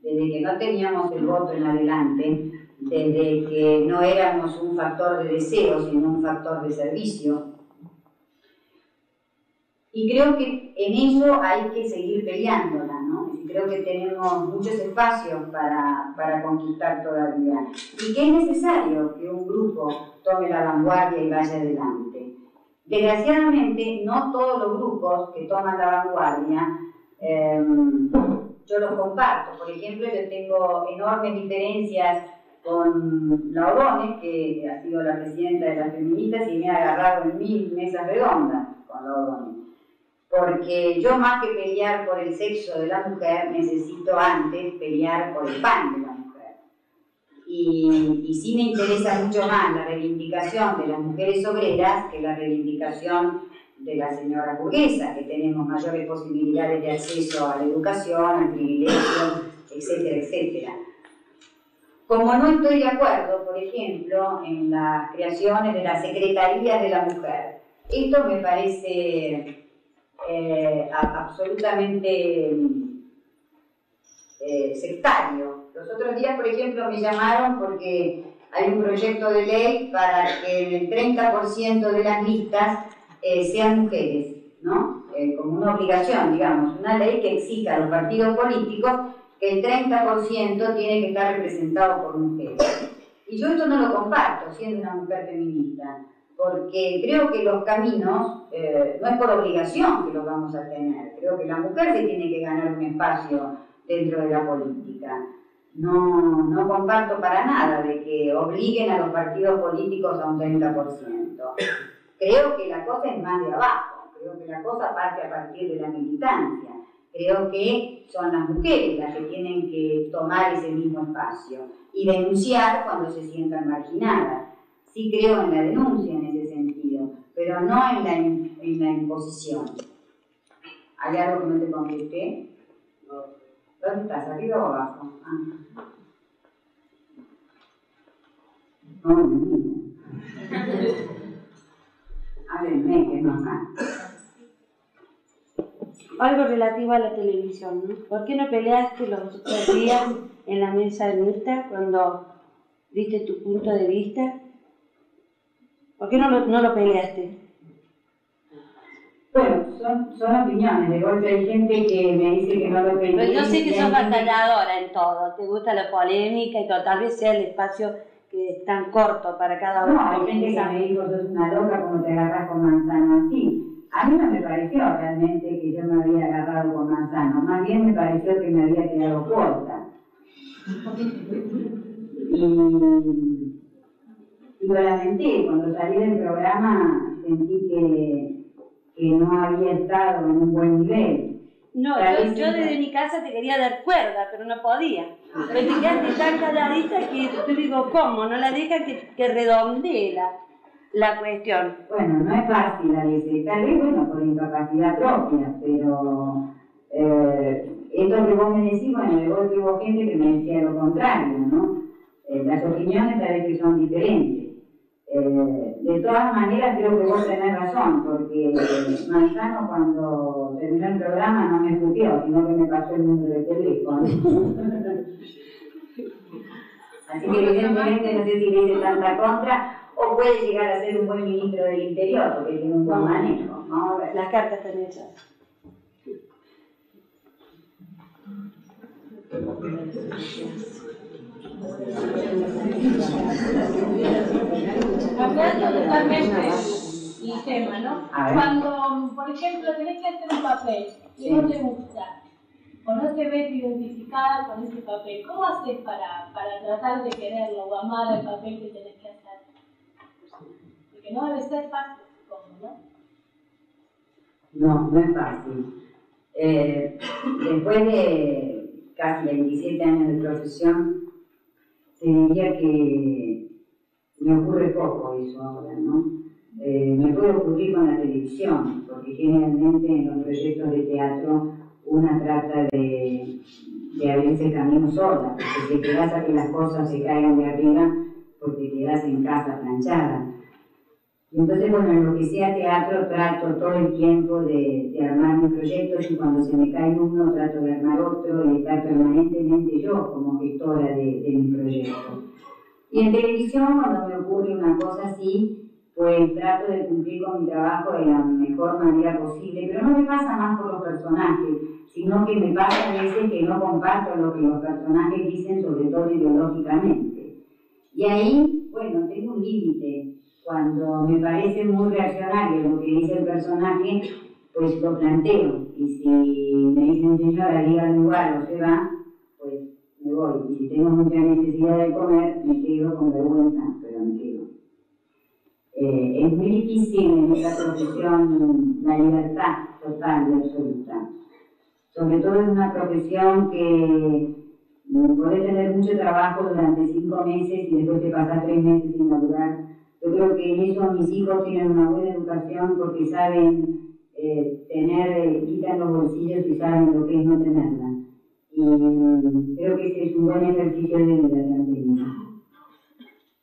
desde que no teníamos el voto en adelante, desde que no éramos un factor de deseo, sino un factor de servicio. Y creo que en eso hay que seguir peleándola, ¿no? Y creo que tenemos muchos espacios para, para conquistar todavía. Y que es necesario que un grupo tome la vanguardia y vaya adelante. Desgraciadamente, no todos los grupos que toman la vanguardia eh, yo los comparto. Por ejemplo, yo tengo enormes diferencias con la que ha sido la presidenta de las feministas y me ha agarrado en mil mesas redondas con la Porque yo más que pelear por el sexo de la mujer, necesito antes pelear por el pan de la mujer. Y, y sí me interesa mucho más la reivindicación de las mujeres obreras que la reivindicación de la señora burguesa, que tenemos mayores posibilidades de acceso a la educación, al privilegio, etcétera, etcétera. Como no estoy de acuerdo, por ejemplo, en las creaciones de las secretarías de la mujer, esto me parece eh, absolutamente eh, sectario. Los otros días, por ejemplo, me llamaron porque hay un proyecto de ley para que el 30% de las listas eh, sean mujeres, ¿no? como una obligación, digamos, una ley que exija a los partidos políticos que el 30% tiene que estar representado por mujeres. Y yo esto no lo comparto, siendo una mujer feminista porque creo que los caminos eh, no es por obligación que los vamos a tener, creo que la mujer se tiene que ganar un espacio dentro de la política. No, no comparto para nada de que obliguen a los partidos políticos a un 30%. Creo que la cosa es más de abajo, creo que la cosa parte a partir de la militancia. Creo que son las mujeres las que tienen que tomar ese mismo espacio y denunciar cuando se sientan marginadas sí creo en la denuncia en ese sentido, pero no en la, en la imposición. ¿Hay algo que no te contesté? ¿Dónde estás? ¿Arriba o abajo? Ah. No, no, Háblenme, que es normal. Algo relativo a la televisión, ¿no? ¿Por qué no peleaste los otros días en la mesa de Mirta cuando diste tu punto de vista? ¿Por qué no lo, no lo peleaste? Bueno, son, son opiniones. De golpe hay gente que me dice que no lo peleé. Pero yo sé que sos batalladora en todo. Te gusta la polémica y todo. Tal vez sea el espacio que es tan corto para cada uno. No, hay gente que me dijo, sos una loca cuando te agarras con manzano así. A mí no me pareció realmente que yo me había agarrado con manzano. Más bien me pareció que me había quedado corta. Y lo lamenté, cuando salí del programa sentí que, que no había estado en un buen nivel. No, yo, yo, desde mi casa te quería dar cuerda, pero no podía. Me te quedaste tan calladita que te digo, ¿cómo? No la deja que, que redondee la, la cuestión. Bueno, no es fácil a veces, tal vez, bueno, por incapacidad propia, pero eh, esto que vos me decís, bueno, de golpe hubo gente que me decía lo contrario, ¿no? Eh, las opiniones a veces son diferentes. Eh, de todas maneras, creo que vos tenés razón, porque Manzano cuando terminó el programa no me escupió, sino que me pasó el número de teléfono. Así que evidentemente no sé si le hice tanta contra o puede llegar a ser un buen ministro del Interior, porque tiene un buen manejo. Las cartas están hechas. Cambiando totalmente el tema, ¿no? Cuando, por ejemplo, tenés que hacer un papel y no te gusta, o no te ves identificada con ese papel, ¿cómo haces para, para tratar de quererlo o amar el papel que tenés que hacer? Porque no debe ser fácil, ¿no? No, no es fácil. Eh, después de casi 27 años de profesión, te diría que me ocurre poco eso ahora, ¿no? Eh, me puede ocurrir con la televisión, porque generalmente en los proyectos de teatro una trata de, abrirse camino sola, porque te quedas a que las cosas se caigan de arriba, porque quedas en casa planchada. Entonces, bueno, en lo que sea teatro trato todo el tiempo de, de, armar mis proyectos y cuando se me cae uno trato de armar otro y estar permanentemente yo como gestora de, de mi proyecto. Y en televisión, cuando me ocurre una cosa así, pues trato de cumplir con mi trabajo de la mejor manera posible, pero no me pasa más por los personajes, sino que me pasa a veces que no comparto lo que los personajes dicen, sobre todo ideológicamente. Y ahí, bueno, tengo un límite cuando me parece muy reaccionario lo que dice el personaje, pues lo planteo. Y si me dicen, señora, digan igual o se va, pues me voy. Y si tengo mucha necesidad de comer, me quedo con vergüenza, pero me quedo. Eh, es muy difícil en esta profesión la libertad total y absoluta. Sobre todo en una profesión que puede tener mucho trabajo durante cinco meses y después te pasas tres meses sin laburar yo creo que en eso mis hijos tienen una buena educación porque saben eh, tener eh, en los bolsillos y saben lo que es no tenerla. Y creo que ese es un buen ejercicio de vida también.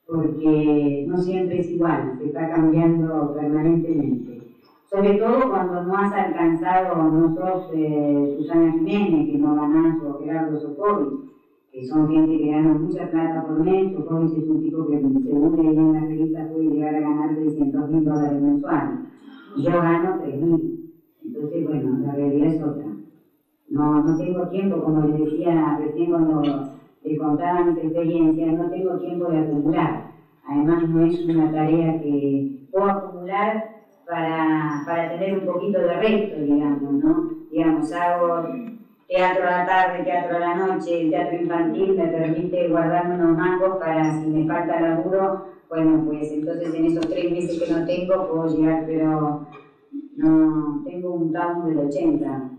Porque no siempre es igual, se está cambiando permanentemente. Sobre todo cuando no has alcanzado, no sos eh, Susana Jiménez, que no ganás, o Gerardo Sofovich, que son gente que gana mucha plata por mes. Sofovich es un tipo que, según leí en las revistas, puede llegar a ganar 600 mil dólares mensuales. Yo gano 3 mil. Entonces, bueno, la realidad es otra. No, no tengo tiempo, como les decía recién cuando les contaba mis experiencias, no tengo tiempo de acumular. Además, no es una tarea que puedo acumular para, para tener un poquito de resto, digamos, ¿no? Digamos, hago teatro a la tarde, teatro a la noche, teatro infantil me permite guardarme unos mangos para si me falta laburo, bueno, pues entonces en esos tres meses que no tengo puedo llegar, pero no, tengo un down del 80.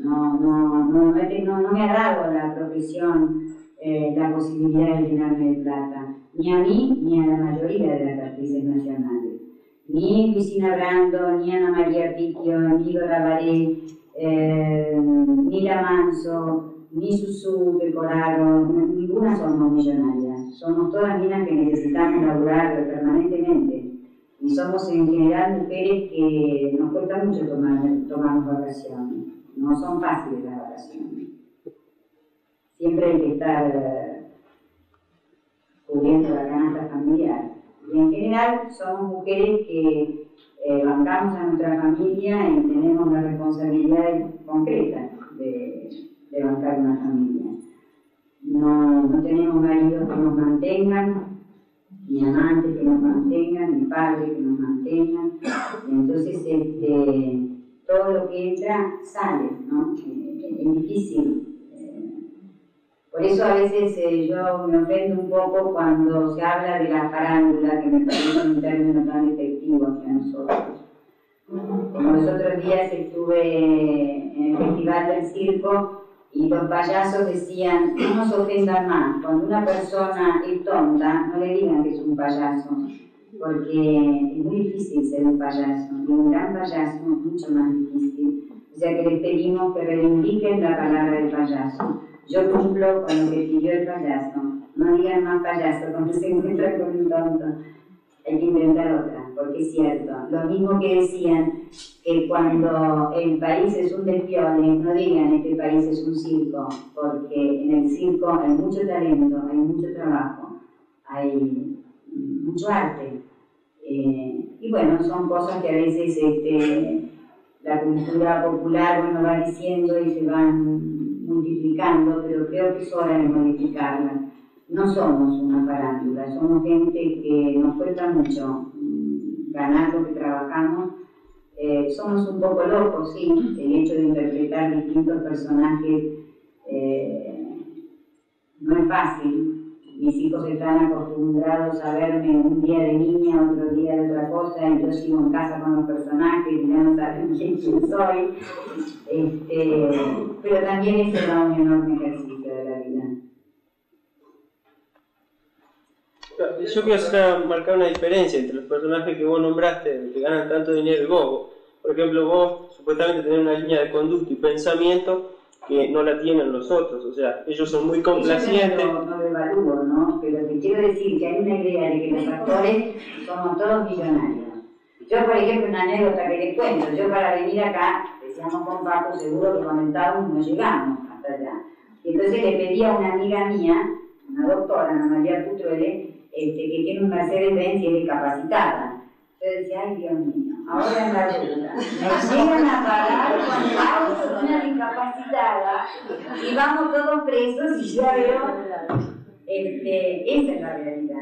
No, no, no, no, me ha dado la profesión eh, la posibilidad de llenarme de plata, ni a mí ni a la mayoría de las actrices nacionales. Ni Cristina Brando, ni Ana María Picchio, ni Dora Baré, eh, ni La Manso, ni Susu decoraron, ninguna somos millonarias. Somos todas minas que necesitamos laburar permanentemente. Y somos en general mujeres que nos cuesta mucho tomar, tomar vacaciones. No son fáciles las vacaciones. Siempre hay que estar eh, cubriendo la canasta familiar. Y en general somos mujeres que eh, a nuestra familia y tenemos la responsabilidad concreta de, de bancar una familia. No, no tenemos maridos que nos mantengan, ni amantes que nos mantengan, ni padres que nos mantengan. Entonces, este, todo lo que entra sale, ¿no? Es difícil por eso a veces eh, yo me ofendo un poco cuando se habla de la farándula, que me parece un término tan efectivo hacia nosotros. Como los otros días estuve en el Festival del Circo y los payasos decían, no nos ofendan más, cuando una persona es tonta, no le digan que es un payaso, porque es muy difícil ser un payaso, y un gran payaso es mucho más difícil. Sea que les pedimos que reivindiquen la palabra del payaso yo cumplo con lo que pidió el payaso. No digan más payaso cuando se encuentra con un tonto. Hay que inventar otra, porque es cierto. Lo mismo que decían que cuando el país es un despiole, no digan este país es un circo, porque en el circo hay mucho talento, hay mucho trabajo, hay mucho arte. Eh, y bueno, son cosas que a veces este, la cultura popular bueno, va diciendo y se van multiplicando, pero creo que es hora de modificarla. No somos una farándula, somos gente que nos cuesta mucho mm, ganar lo que trabajamos. Eh, somos un poco locos, sí, el hecho de interpretar distintos personajes eh, no es fácil. Mis hijos están acostumbrados a verme un día de niña, otro día de otra cosa, y yo sigo en casa con los personajes y ya no saben quién soy. Este, pero también es un enorme ejercicio de la vida. Yo quiero marcar una diferencia entre los personajes que vos nombraste, que ganan tanto dinero y vos. Por ejemplo, vos supuestamente tenés una línea de conducta y pensamiento que no la tienen los otros, o sea, ellos son muy complacientes. No, no lo evalúo, ¿no? Pero te quiero decir que hay una idea de que los actores somos todos millonarios. Yo, por ejemplo, una anécdota que les cuento, yo para venir acá decíamos con Paco, seguro que el no llegamos hasta allá. Y entonces le pedí a una amiga mía, una doctora, Ana María Putruele, este, que tiene un Mercedes-Benz y es discapacitada. Yo decía, ay Dios mío, ahora en la nos llegan a pagar con el auto de una discapacitada y vamos todos presos y ya veo, este, esa es la realidad.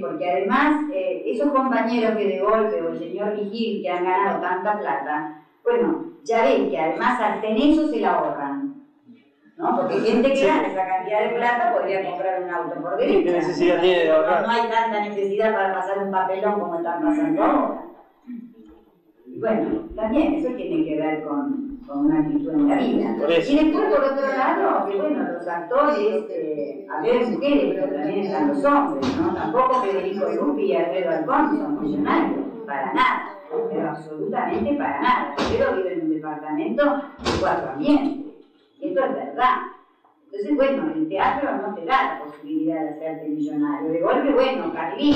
Porque además, eh, esos compañeros que de golpe, o el señor Vigil, que han ganado tanta plata, bueno, ya ven que además hasta en eso se la ahorran. ¿no? Porque gente que gana esa cantidad de plata podría comprar un auto por derecha. ¿Qué necesidad tiene de ahorrar? No hay tanta necesidad para pasar un papelón como están pasando ahora. Bueno, también eso tiene que ver con, con una actitud en la vida. Y después, por otro lado, que bueno, los actores, eh, a ver mujeres, pero también están los hombres, ¿no? Tampoco Federico Lupi y Alfredo Alfonso son millonarios, para nada pero absolutamente para nada. Pero vive en un departamento de cuatro ambientes. Esto es verdad. Entonces, bueno, el teatro no te da la posibilidad de hacerte millonario. De golpe, bueno, Carlín,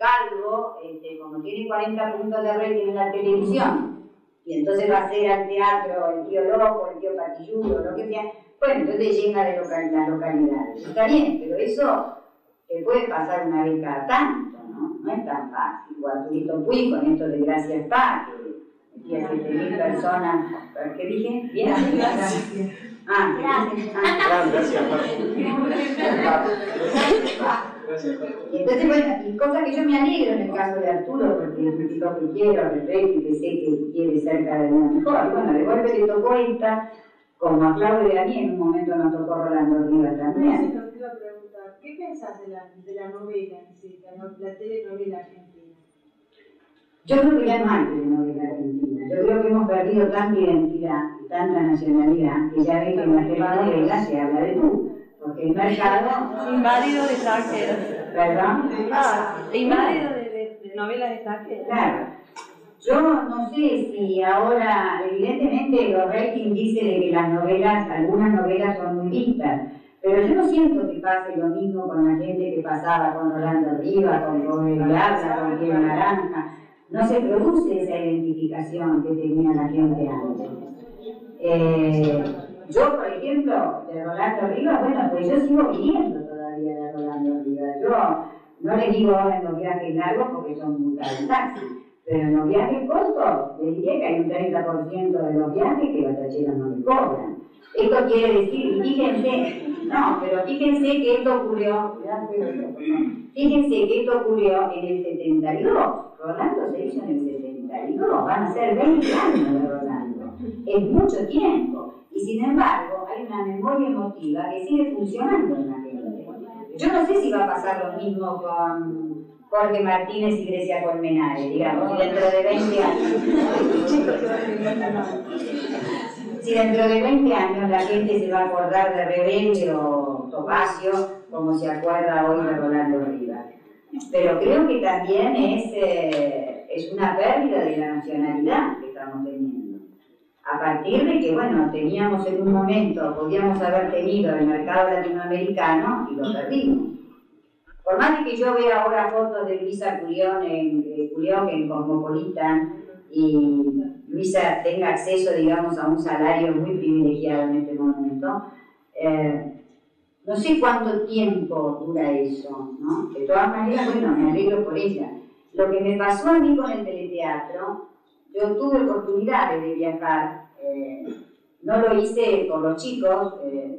Calvo, este, como tiene 40 puntos de rating en la televisión, y entonces va a ser al teatro el tío loco, el tío patilludo, lo que sea, bueno, entonces llena de local, las localidades. Está bien, pero eso te puede pasar una vez cada tanto, ¿no? No es tan fácil. O Arturito Puy con esto de Gracias Paz, que metía 7.000 personas, ¿qué dije? Bien, gracias. Ah, gracias. Ah, gracias. Y entonces, bueno, cosa que yo me alegro en el caso de Arturo, porque es un tipo que quiero, respeto y que sé que quiere ser cada vez mejor. Bueno, de golpe le tocó esta, como a Claudia a mí en un momento nos tocó Rolando Rivas también. te iba a preguntar, ¿qué pensás de la, de la novela, la, la telenovela argentina? Yo creo que ya no hay telenovela argentina. Yo creo que hemos perdido tanta identidad y tanta nacionalidad que ya ve que en la telenovela se habla de tú. Porque el mercado. Invadido de extranjeros. ¿Perdón? Ah, invadido de, de, de novelas extranjeras. Claro. Yo no sé si ahora, evidentemente, los ratings dicen de que las novelas, algunas novelas son muy vistas, pero yo no siento que pase lo mismo con la gente que pasaba con Rolando Rivas, con Robert Plaza, con Quiero Naranja. No se produce esa identificación que tenía la gente antes. Eh, yo, por ejemplo, de Rolando Rivas, bueno, pues yo sigo viviendo todavía de Rolando Rivas. Yo no le digo en los viajes largos porque son muy caros pero en los viajes cortos, les diría que hay un 30% de los viajes que los tacheros no le cobran. Esto quiere decir, fíjense, no, pero fíjense que esto ocurrió, fíjense que esto ocurrió en el 72. Rolando se hizo en el 72, van a ser 20 años de Rolando. Es mucho tiempo. Y sin embargo, hay una memoria emotiva que sigue funcionando en la gente. Yo no sé si va a pasar lo mismo con Jorge Martínez y Grecia Colmenares, digamos, si dentro de 20 años. Si dentro de 20 años la gente se va a acordar de Rebelde o Topacio, como se acuerda hoy de Rolando Rivas. Pero creo que también es, eh, es una pérdida de la nacionalidad que estamos teniendo. A partir de que, bueno, teníamos en un momento, podíamos haber tenido el mercado latinoamericano y lo perdimos. Por más de que yo vea ahora fotos de Luisa Culión en, eh, en Cosmopolitan y Luisa tenga acceso, digamos, a un salario muy privilegiado en este momento, eh, no sé cuánto tiempo dura eso, ¿no? De todas maneras, bueno, me alegro por ella. Lo que me pasó a mí con el teleteatro, yo tuve oportunidades de viajar, eh, no lo hice con los chicos, eh,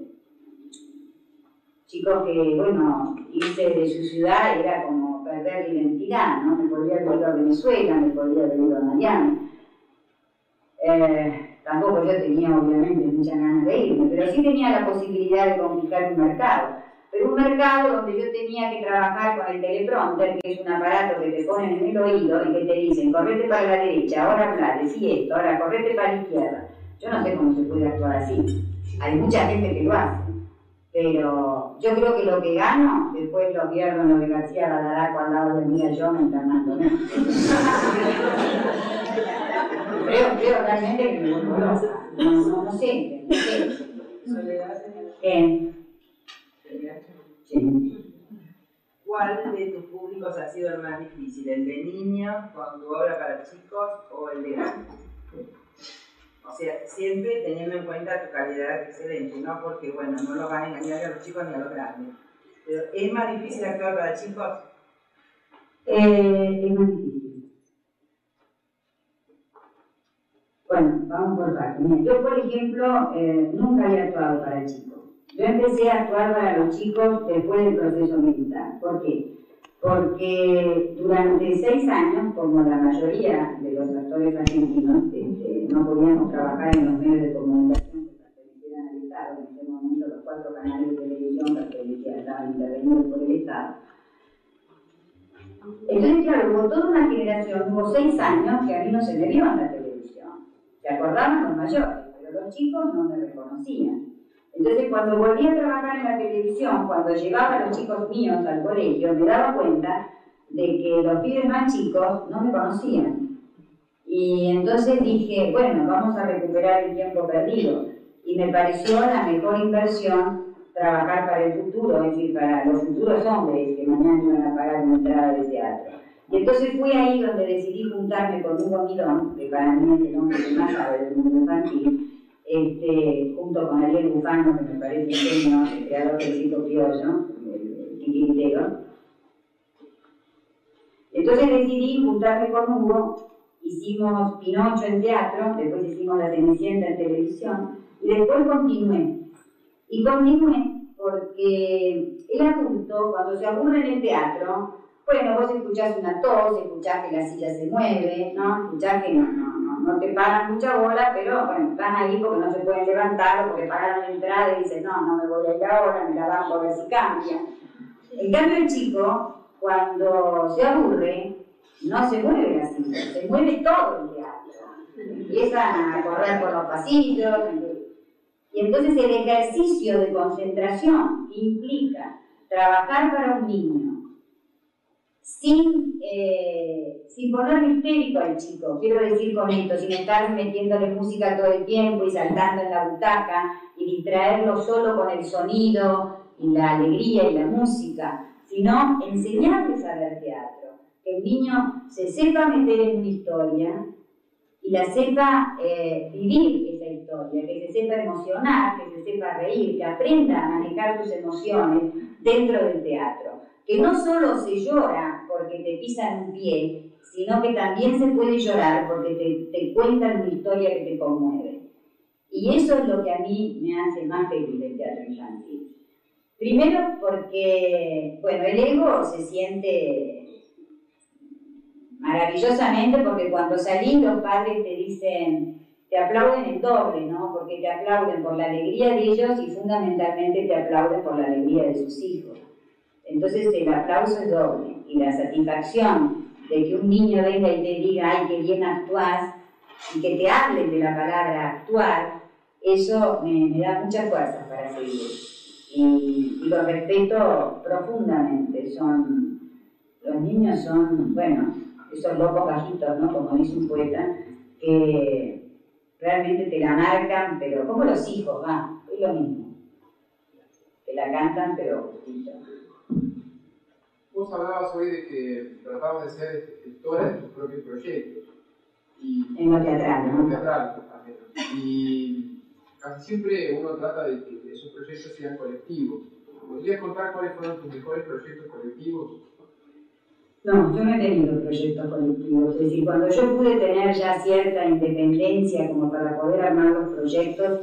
chicos que, bueno, irse de su ciudad era como perder la identidad, ¿no? Me podría haber ido a Venezuela, me podría haber ido a Miami. Eh, tampoco yo tenía obviamente muchas ganas de irme, pero sí tenía la posibilidad de conquistar un mercado. Pero un mercado donde yo tenía que trabajar con el teleprompter, que es un aparato que te ponen en el oído y que te dicen, correte para la derecha, ahora habla, decí esto, ahora correte para la izquierda. Yo no sé cómo se puede actuar así. Hay mucha gente que lo hace. Pero yo creo que lo que gano, después lo pierdo en lo de García Baladar cuando hablo de Mía yo internandome. creo, creo realmente que no, no, no, no sé, no sé. Eh. ¿Cuál de tus públicos ha sido el más difícil? ¿El de niños, con tu obra para chicos o el de grandes? O sea, siempre teniendo en cuenta tu calidad excelente, no porque, bueno, no lo van a engañar a los chicos ni a los grandes. Pero ¿es más difícil actuar para chicos? Eh, es más difícil. Bueno, vamos por partes. Yo, por ejemplo, eh, nunca había actuado para chicos. Yo empecé a actuar para los chicos después del proceso militar. ¿Por qué? Porque durante seis años, como la mayoría de los actores argentinos, este, no podíamos trabajar en los medios de comunicación que pertenecieran al Estado. En ese momento los cuatro canales de televisión pertenecían, estaban intervenidos por el Estado. Entonces, claro, hubo toda una generación, hubo seis años que a mí no se me vio en la televisión. Se acordaban los mayores, pero los chicos no me reconocían. Entonces, cuando volví a trabajar en la televisión, cuando llevaba a los chicos míos al colegio, me daba cuenta de que los pibes más chicos no me conocían. Y entonces dije, bueno, vamos a recuperar el tiempo perdido. Y me pareció la mejor inversión trabajar para el futuro, es decir, para los futuros hombres que mañana iban a pagar una entrada de teatro. Y entonces fue ahí donde decidí juntarme con Hugo Mirón, que para mí es el hombre que más sabe del mundo infantil, este, junto con Ariel Bufano, que me parece genio, el creador del Cito Criollo, el titiritero. Entonces decidí juntarme con Hugo, hicimos Pinocho en teatro, después hicimos La Cenicienta en televisión, y después continué. Y continué porque el adulto, cuando se aburre en el teatro, bueno, vos escuchás una tos, escuchás que la silla se mueve, ¿no? Escuchás que no, no, no, te pagan mucha bola, pero bueno, están ahí porque no se pueden levantar, porque pagaron la entrada y dicen, no, no me voy a ir ahora, me la bajo a ver si cambia. En cambio el chico, cuando se aburre, no se mueve silla, se mueve todo el teatro. Empiezan a correr por los pasillos, y entonces el ejercicio de concentración implica trabajar para un niño sin, eh, sin ponerlo histérico al chico, quiero decir con esto, sin estar metiéndole música todo el tiempo y saltando en la butaca y distraerlo solo con el sonido y la alegría y la música, sino enseñarles a ver teatro, que el niño se sepa meter en una historia y la sepa eh, vivir esa historia, que se sepa emocionar, que se sepa reír, que aprenda a manejar tus emociones dentro del teatro. Que no solo se llora porque te pisan un pie, sino que también se puede llorar porque te, cuentan una historia que te conmueve. Y eso es lo que a mí me hace más feliz del teatro infantil. Primero porque, bueno, el ego se siente maravillosamente porque cuando salís los padres te dicen, te aplauden el doble, ¿no? Porque te aplauden por la alegría de ellos y fundamentalmente te aplauden por la alegría de sus hijos. Entonces el aplauso es doble y la satisfacción de que un niño venga y te diga, ay, qué bien actúas, y que te hablen de la palabra actuar, eso me, da mucha fuerza para seguir. Y, y lo respeto profundamente. Son, los niños son, bueno, esos locos bajitos, ¿no? Como dice un poeta, que realmente te la marcan, pero como los hijos, va, es lo mismo. Te la cantan, pero justito. Vos hablabas hoy de que tratabas de ser gestora de tus propios proyectos. Y, en lo teatral, En lo teatral, Y casi siempre uno trata de que esos proyectos sean colectivos. ¿Podrías contar cuáles fueron tus mejores proyectos colectivos? No, yo no he tenido proyectos colectivos. Es decir, cuando yo pude tener ya cierta independencia como para poder armar los proyectos,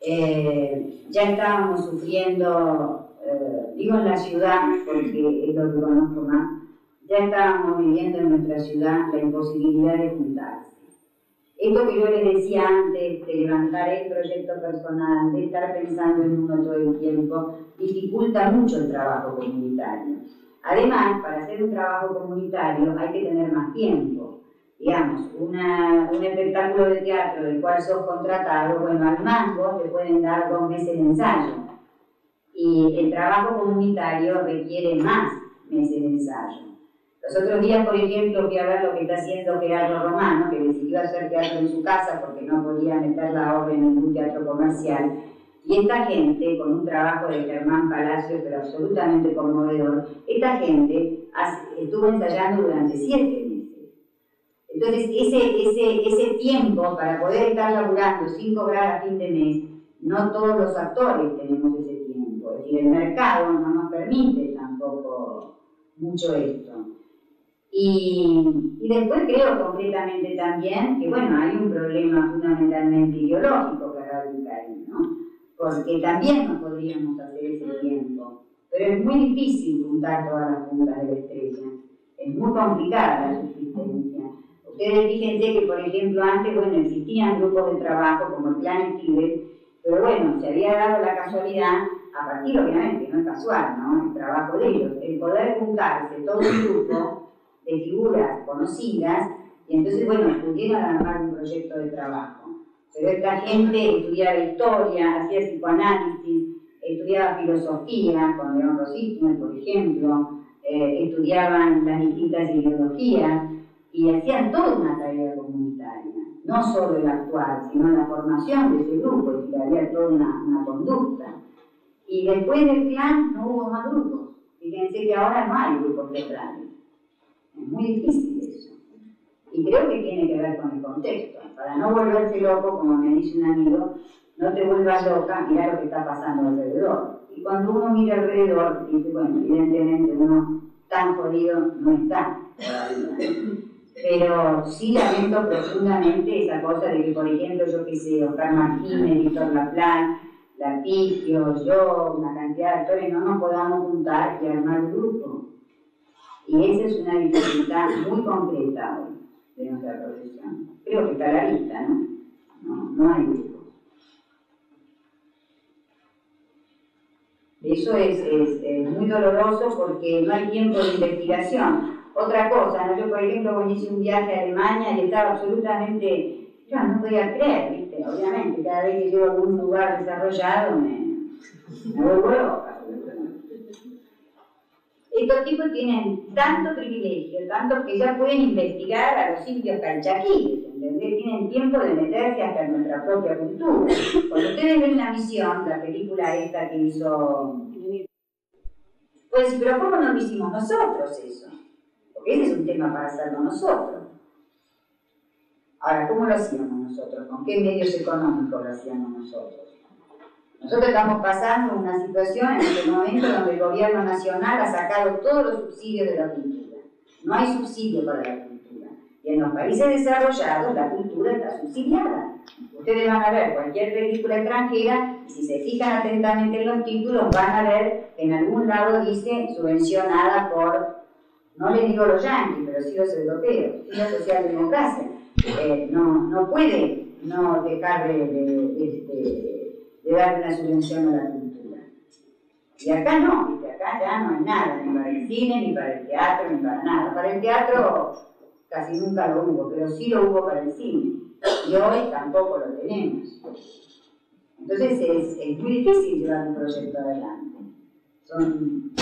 eh, ya estábamos sufriendo, digo en la ciudad, porque es lo que conozco más, ya estábamos viviendo en nuestra ciudad la imposibilidad de juntarse. Esto que yo les decía antes, de levantar el proyecto personal, de estar pensando en uno todo el tiempo, dificulta mucho el trabajo comunitario. Además, para hacer un trabajo comunitario hay que tener más tiempo. Digamos, una, un espectáculo de teatro del cual sos contratado, bueno, al mango te pueden dar dos meses de ensayo. Y el trabajo comunitario requiere más meses de ensayo. Los otros días, por ejemplo, fui a ver lo que está haciendo Gerardo Romano, que decidió hacer teatro en su casa porque no podía meter la obra en ningún teatro comercial y esta gente, con un trabajo de Germán Palacio, pero absolutamente conmovedor, esta gente estuvo ensayando durante siete meses. Entonces, ese, ese, ese tiempo para poder estar laburando cinco horas a fin de mes, no todos los actores tenemos ese decir, el mercado no nos permite tampoco mucho esto. Y, y, después creo completamente también que, bueno, hay un problema fundamentalmente ideológico que radica ahí, ¿no? porque también nos podríamos hacer ese tiempo. Pero es muy difícil juntar todas las puntas de la estrella. Es muy complicada la subsistencia. Ustedes fíjense que, por ejemplo, antes, bueno, existían grupos de trabajo como el Plan Esquivel, pero bueno, se había dado la casualidad, a partir, obviamente, no es casual, ¿no? El trabajo de ellos, el poder juntarse todo un grupo de figuras conocidas, y entonces, bueno, pudieron armar un proyecto de trabajo. Pero esta gente estudiaba historia, hacía psicoanálisis, estudiaba filosofía con León Rosismo, por ejemplo, eh, estudiaban las distintas ideologías y hacían toda una tarea comunitaria, no solo el actuar, sino la formación de ese grupo, y había toda una, una conducta. Y después del plan no hubo más grupos. Fíjense que ahora no hay grupos teatrales. Es muy difícil eso. Y creo que tiene que ver con el contexto. Para no volverse loco, como me dice un amigo, no te vuelvas loca, mira lo que está pasando alrededor. Y cuando uno mira alrededor, dice, bueno, evidentemente uno tan jodido no está Pero sí lamento profundamente esa cosa de que, por ejemplo, yo que sé, Oscar Martínez, Víctor Laplan, Lapigio, yo, una cantidad de actores, no nos podamos juntar y armar un grupo. Y esa es una dificultad muy concreta hoy de nuestra profesión. Creo que está a la vista, ¿no? No, hay grupo. Eso es, es, muy doloroso porque no hay tiempo de investigación. Otra cosa, yo por ejemplo hice un viaje a Alemania y estaba absolutamente, yo no podía creer, ¿viste? obviamente, cada vez que llego a algún lugar desarrollado me, me vuelvo loca. Estos tipos tienen tanto privilegio, tanto que ya pueden investigar a los indios calchaquíes, ¿entendés? Tienen tiempo de meterse hasta en nuestra propia cultura. Cuando ustedes ven la misión, la película esta que hizo... Pues, pero ¿cómo no lo hicimos nosotros eso? Porque ese es un tema para hacerlo nosotros. Ahora, ¿cómo lo hacíamos nosotros? ¿Con qué medios económicos lo hacíamos nosotros? Nosotros estamos pasando una situación en este momento donde el gobierno nacional ha sacado todos los subsidios de la cultura. No hay subsidio para la cultura. Y en los países desarrollados la cultura está subsidiada. Ustedes van a ver cualquier película extranjera y si se fijan atentamente en los títulos van a ver que en algún lado dice subvencionada por, no les digo los yanquis, pero sí los europeos, sí la socialdemocracia. Eh, no, no puede no dejar de, de de dar una subvención a la cultura. Y acá no, acá ya no hay nada, ni para el cine, ni para el teatro, ni para nada. Para el teatro casi nunca lo hubo, pero sí lo hubo para el cine. Y hoy tampoco lo tenemos. Entonces es, es muy difícil llevar un proyecto adelante. Son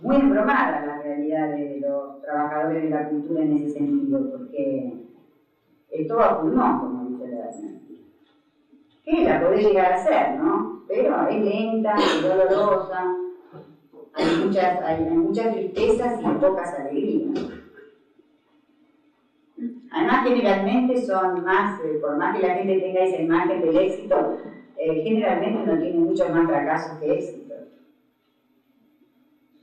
muy embromadas las realidades de los trabajadores de la cultura en ese sentido, porque esto va a pulmón, como dice la que la podés llegar a hacer, ¿no? Pero es lenta, es dolorosa, hay muchas, tristezas y pocas alegrías. Además, generalmente son más, eh, por más que la gente tenga esa imagen del éxito, eh, generalmente no tiene muchos más fracasos que éxitos.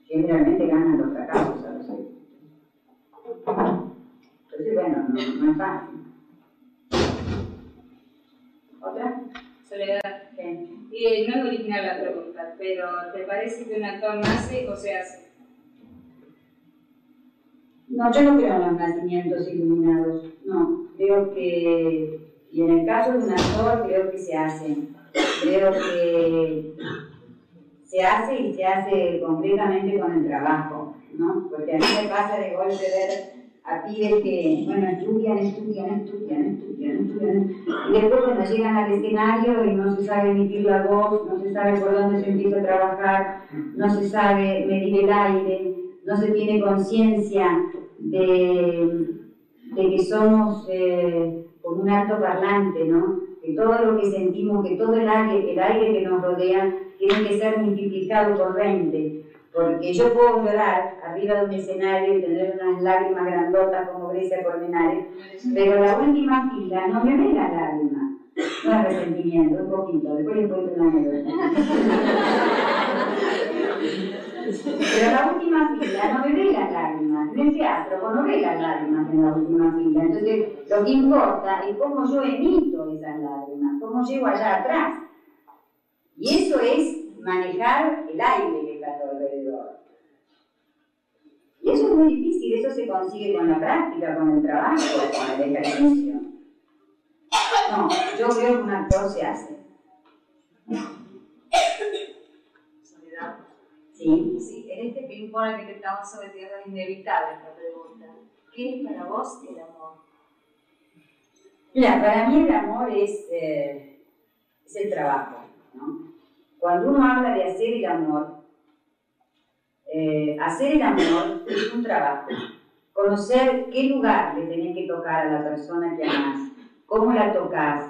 Generalmente ganan los fracasos a los éxitos. Entonces, bueno, no, no es fácil. ¿Otra? Soledad. Y no es original la pregunta, pero ¿te parece que un actor nace o se hace? No, yo no creo en los nacimientos iluminados. No, creo que, y en el caso de un actor, creo que se hace. Creo que se hace y se hace completamente con el trabajo, ¿no? Porque a mí me pasa de golpe ver a pibes que, bueno, estudian, estudian, estudian, estudian, estudian, y después cuando llegan al escenario y no se sabe emitir la voz, no se sabe por dónde se empieza a trabajar, no se sabe medir el aire, no se tiene conciencia de, de, que somos eh, como un alto parlante, ¿no? Que todo lo que sentimos, que todo el aire, el aire que nos rodea, tiene que ser multiplicado por 20 porque yo puedo llorar arriba de un escenario y tener unas lágrimas grandotas como Grecia Colmenares, pero la última fila no me ve la lágrima. No es resentimiento, un poquito, después les cuento una anécdota. Pero la última fila no me ve las lágrimas. En el teatro no ve las lágrimas en la última fila. Entonces, lo que importa es cómo yo emito esas lágrimas, cómo llego allá atrás. Y eso es manejar el aire que está a tu alrededor. Y eso es muy difícil, eso se consigue con la práctica, con el trabajo, con el ejercicio. No, yo creo que un actor se hace. Soledad. Sí. Sí, en este ping-pong que te estamos sometiendo es inevitable esta pregunta. ¿Qué es para vos el amor? Mira, para mí el amor es, eh, es el trabajo, ¿no? Cuando uno habla de hacer el amor, eh, hacer el amor es un trabajo. Conocer qué lugar le tenés que tocar a la persona que amás, cómo la tocas,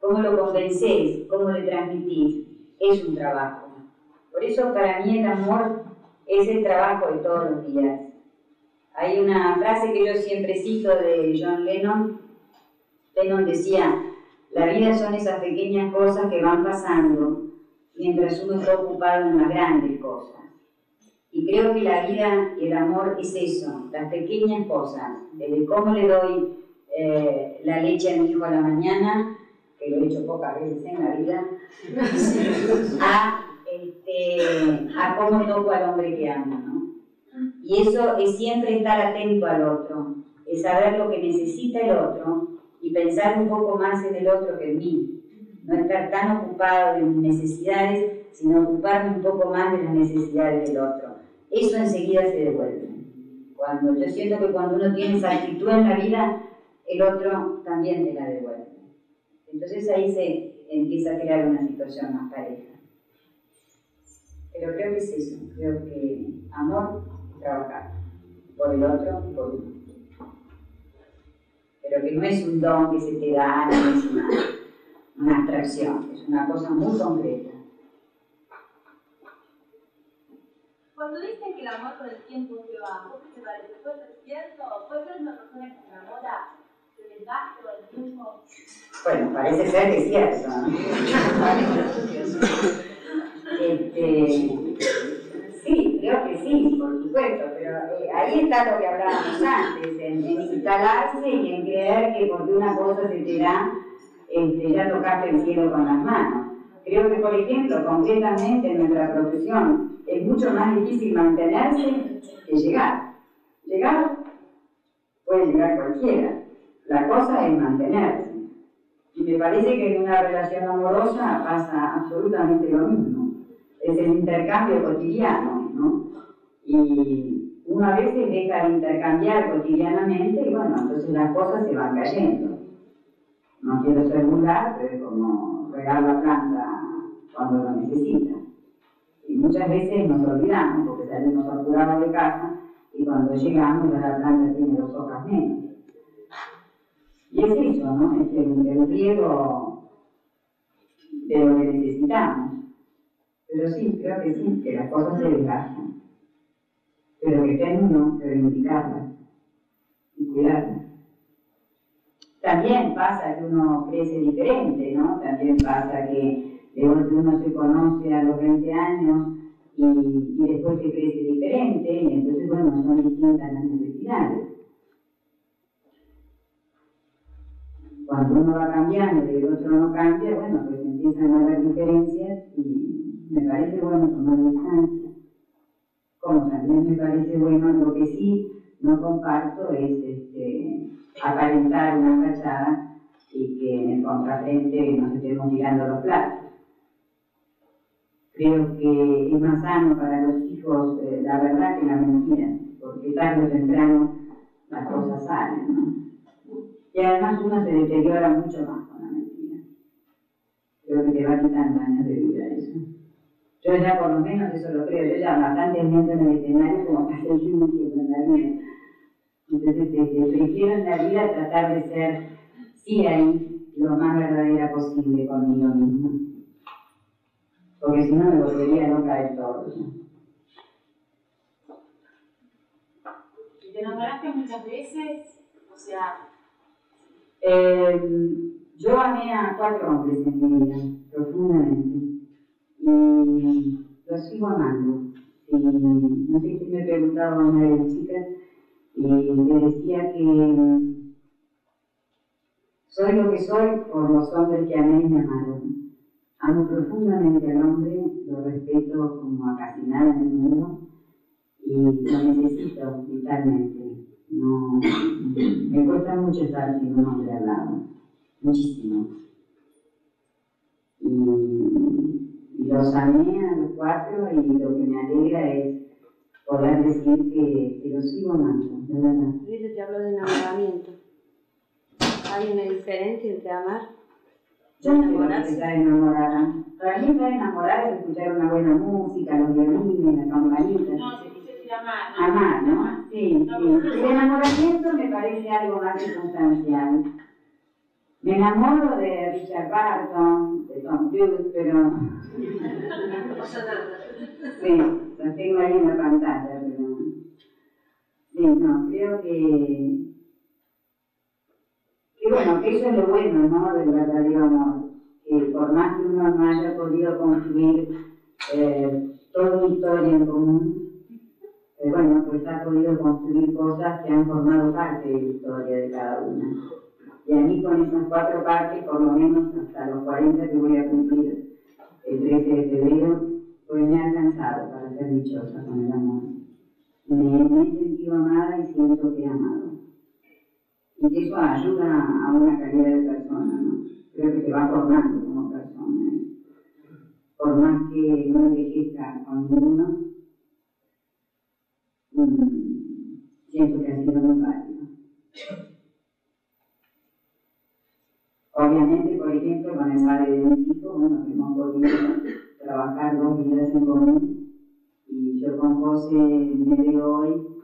cómo lo convencés, cómo le transmitís, es un trabajo. Por eso para mí el amor es el trabajo de todos los días. Hay una frase que yo siempre cito de John Lennon. Lennon decía, la vida son esas pequeñas cosas que van pasando mientras uno está ocupado en las grandes cosas. Y creo que la vida y el amor es eso, las pequeñas cosas, desde cómo le doy eh, la leche a mi hijo a la mañana, que lo he hecho pocas veces en la vida, a, este, a cómo toco al hombre que amo. ¿no? Y eso es siempre estar atento al otro, es saber lo que necesita el otro y pensar un poco más en el otro que en mí. No estar tan ocupado de mis necesidades, sino ocuparme un poco más de las necesidades del otro eso enseguida se devuelve. Cuando yo siento que cuando uno tiene esa actitud en la vida, el otro también te la devuelve. Entonces ahí se empieza a crear una situación más pareja. Pero creo que es eso, creo que amor trabajar por el otro y por uno. Pero que no es un don que se te da, no es una, una abstracción, es una cosa muy concreta. Cuando dicen que el amor con el tiempo se va, ¿vos qué te parece? ¿Puede ser cierto? ¿Puede ser una persona que se enamora del desgaste o del tiempo? Bueno, parece ser que es cierto, este, sí, creo que sí, por supuesto, pero eh, ahí está lo que hablábamos antes, en, en, instalarse y en creer que porque una cosa se te da, este, ya tocaste el cielo con las manos. Creo que, por ejemplo, concretamente en nuestra profesión, es mucho más difícil mantenerse que llegar. Llegar puede llegar cualquiera. La cosa es mantenerse. Y me parece que en una relación amorosa pasa absolutamente lo mismo. Es el intercambio cotidiano, ¿no? Y uno a veces deja de intercambiar cotidianamente y bueno, entonces las cosas se van cayendo. No quiero ser vulgar, pero es como regar la planta cuando lo necesita. Y muchas veces nos olvidamos porque salimos apurados de casa y cuando llegamos ya la planta tiene dos hojas menos. Y es eso, ¿no? Es el, el riego de lo que necesitamos. Pero sí, creo que sí, que las cosas se desgastan. Pero que tengo uno que reivindicarlas y cuidarlas. También pasa que uno crece diferente, ¿no? También pasa que de uno se conoce a los 20 años y, y, después se crece diferente, y entonces, bueno, son distintas las necesidades. Cuando uno va cambiando y el otro no cambia, bueno, pues empiezan a haber diferencias y me parece bueno tomar distancia. Como también me parece bueno, lo que sí no comparto es este, aparentar una fachada y que en el contrafrente nos estemos tirando los platos. Creo que es más sano para los hijos eh, la verdad que la mentira, porque tarde o temprano las cosas salen. ¿no? Y además uno se deteriora mucho más con la mentira. Creo que te va quitando años de vida eso. Yo ya por lo menos eso lo creo, yo ya bastante miento en el escenario como para seguir mintiendo en la vida. Entonces este, prefiero en la vida tratar de ser, sí ahí, lo más verdadera posible conmigo misma porque si no me volvería loca de todo. ¿Y te enamoraste muchas veces? O sea... Eh, yo amé a cuatro hombres en mi vida, profundamente, y los sigo amando. Y no sé si me preguntaba una de las chicas, y le decía que soy lo que soy por los hombres que amé y me amaron. Amo profundamente al hombre, lo respeto como a casi nada en el mundo y lo necesito vitalmente. Me cuesta mucho estar sin un hombre al lado, muchísimo. Y, los amé a los cuatro y lo que me alegra es poder decir que, los sigo amando, de verdad. Luis te habló de enamoramiento. ¿Hay una diferencia entre amar yo no que estar enamorada. Para mí estar enamorada es escuchar una buena música, los violines, las campanitas. No, se dice decir amar. Amar, ¿no? Sí, sí. El enamoramiento me parece algo más circunstancial. Me enamoro de Richard Barton, de Tom Cruise, pero... No. Sí, los tengo ahí en la pantalla, pero... Sí, no, creo que, que bueno, eso es lo bueno, ¿no? Del verdadero amor. Que por más que uno no haya podido construir eh, toda una historia en común, eh, bueno, pues ha podido construir cosas que han formado parte de la historia de cada una. Y a mí con esas cuatro partes, por lo menos hasta los 40 que voy a cumplir el 13 de febrero, pues me ha alcanzado para ser dichosa con el amor. Me, me he sentido amada y siento que he amado. Y que eso ayuda a una calidad de persona, ¿no? Creo que te va formando como persona. ¿eh? Por más que no envejezca con ninguno, mmm, siento que ha sido muy válido. Obviamente, por ejemplo, con el padre de mis hijos, bueno, hemos podido trabajar dos vidas en común y yo con José me veo hoy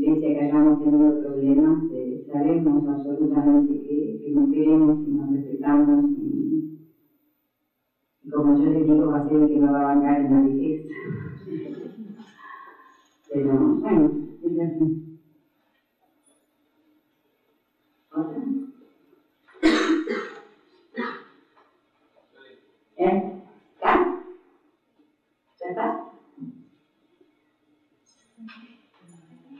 que hayamos tenido problemas, eh, sabemos absolutamente que, que, nos queremos y nos respetamos y, como yo les digo, va a ser que lo va a bancar en la vejez. Pero bueno, es así. ¿Otra? ¿Eh? ¿Ya? ¿Ya está?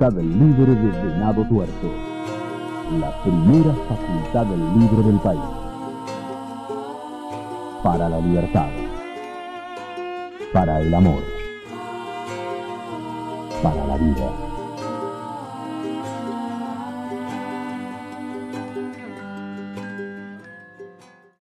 Facultad Libre de Venado Tuerto. La primera facultad libre del país. Para la libertad. Para el amor. Para la vida.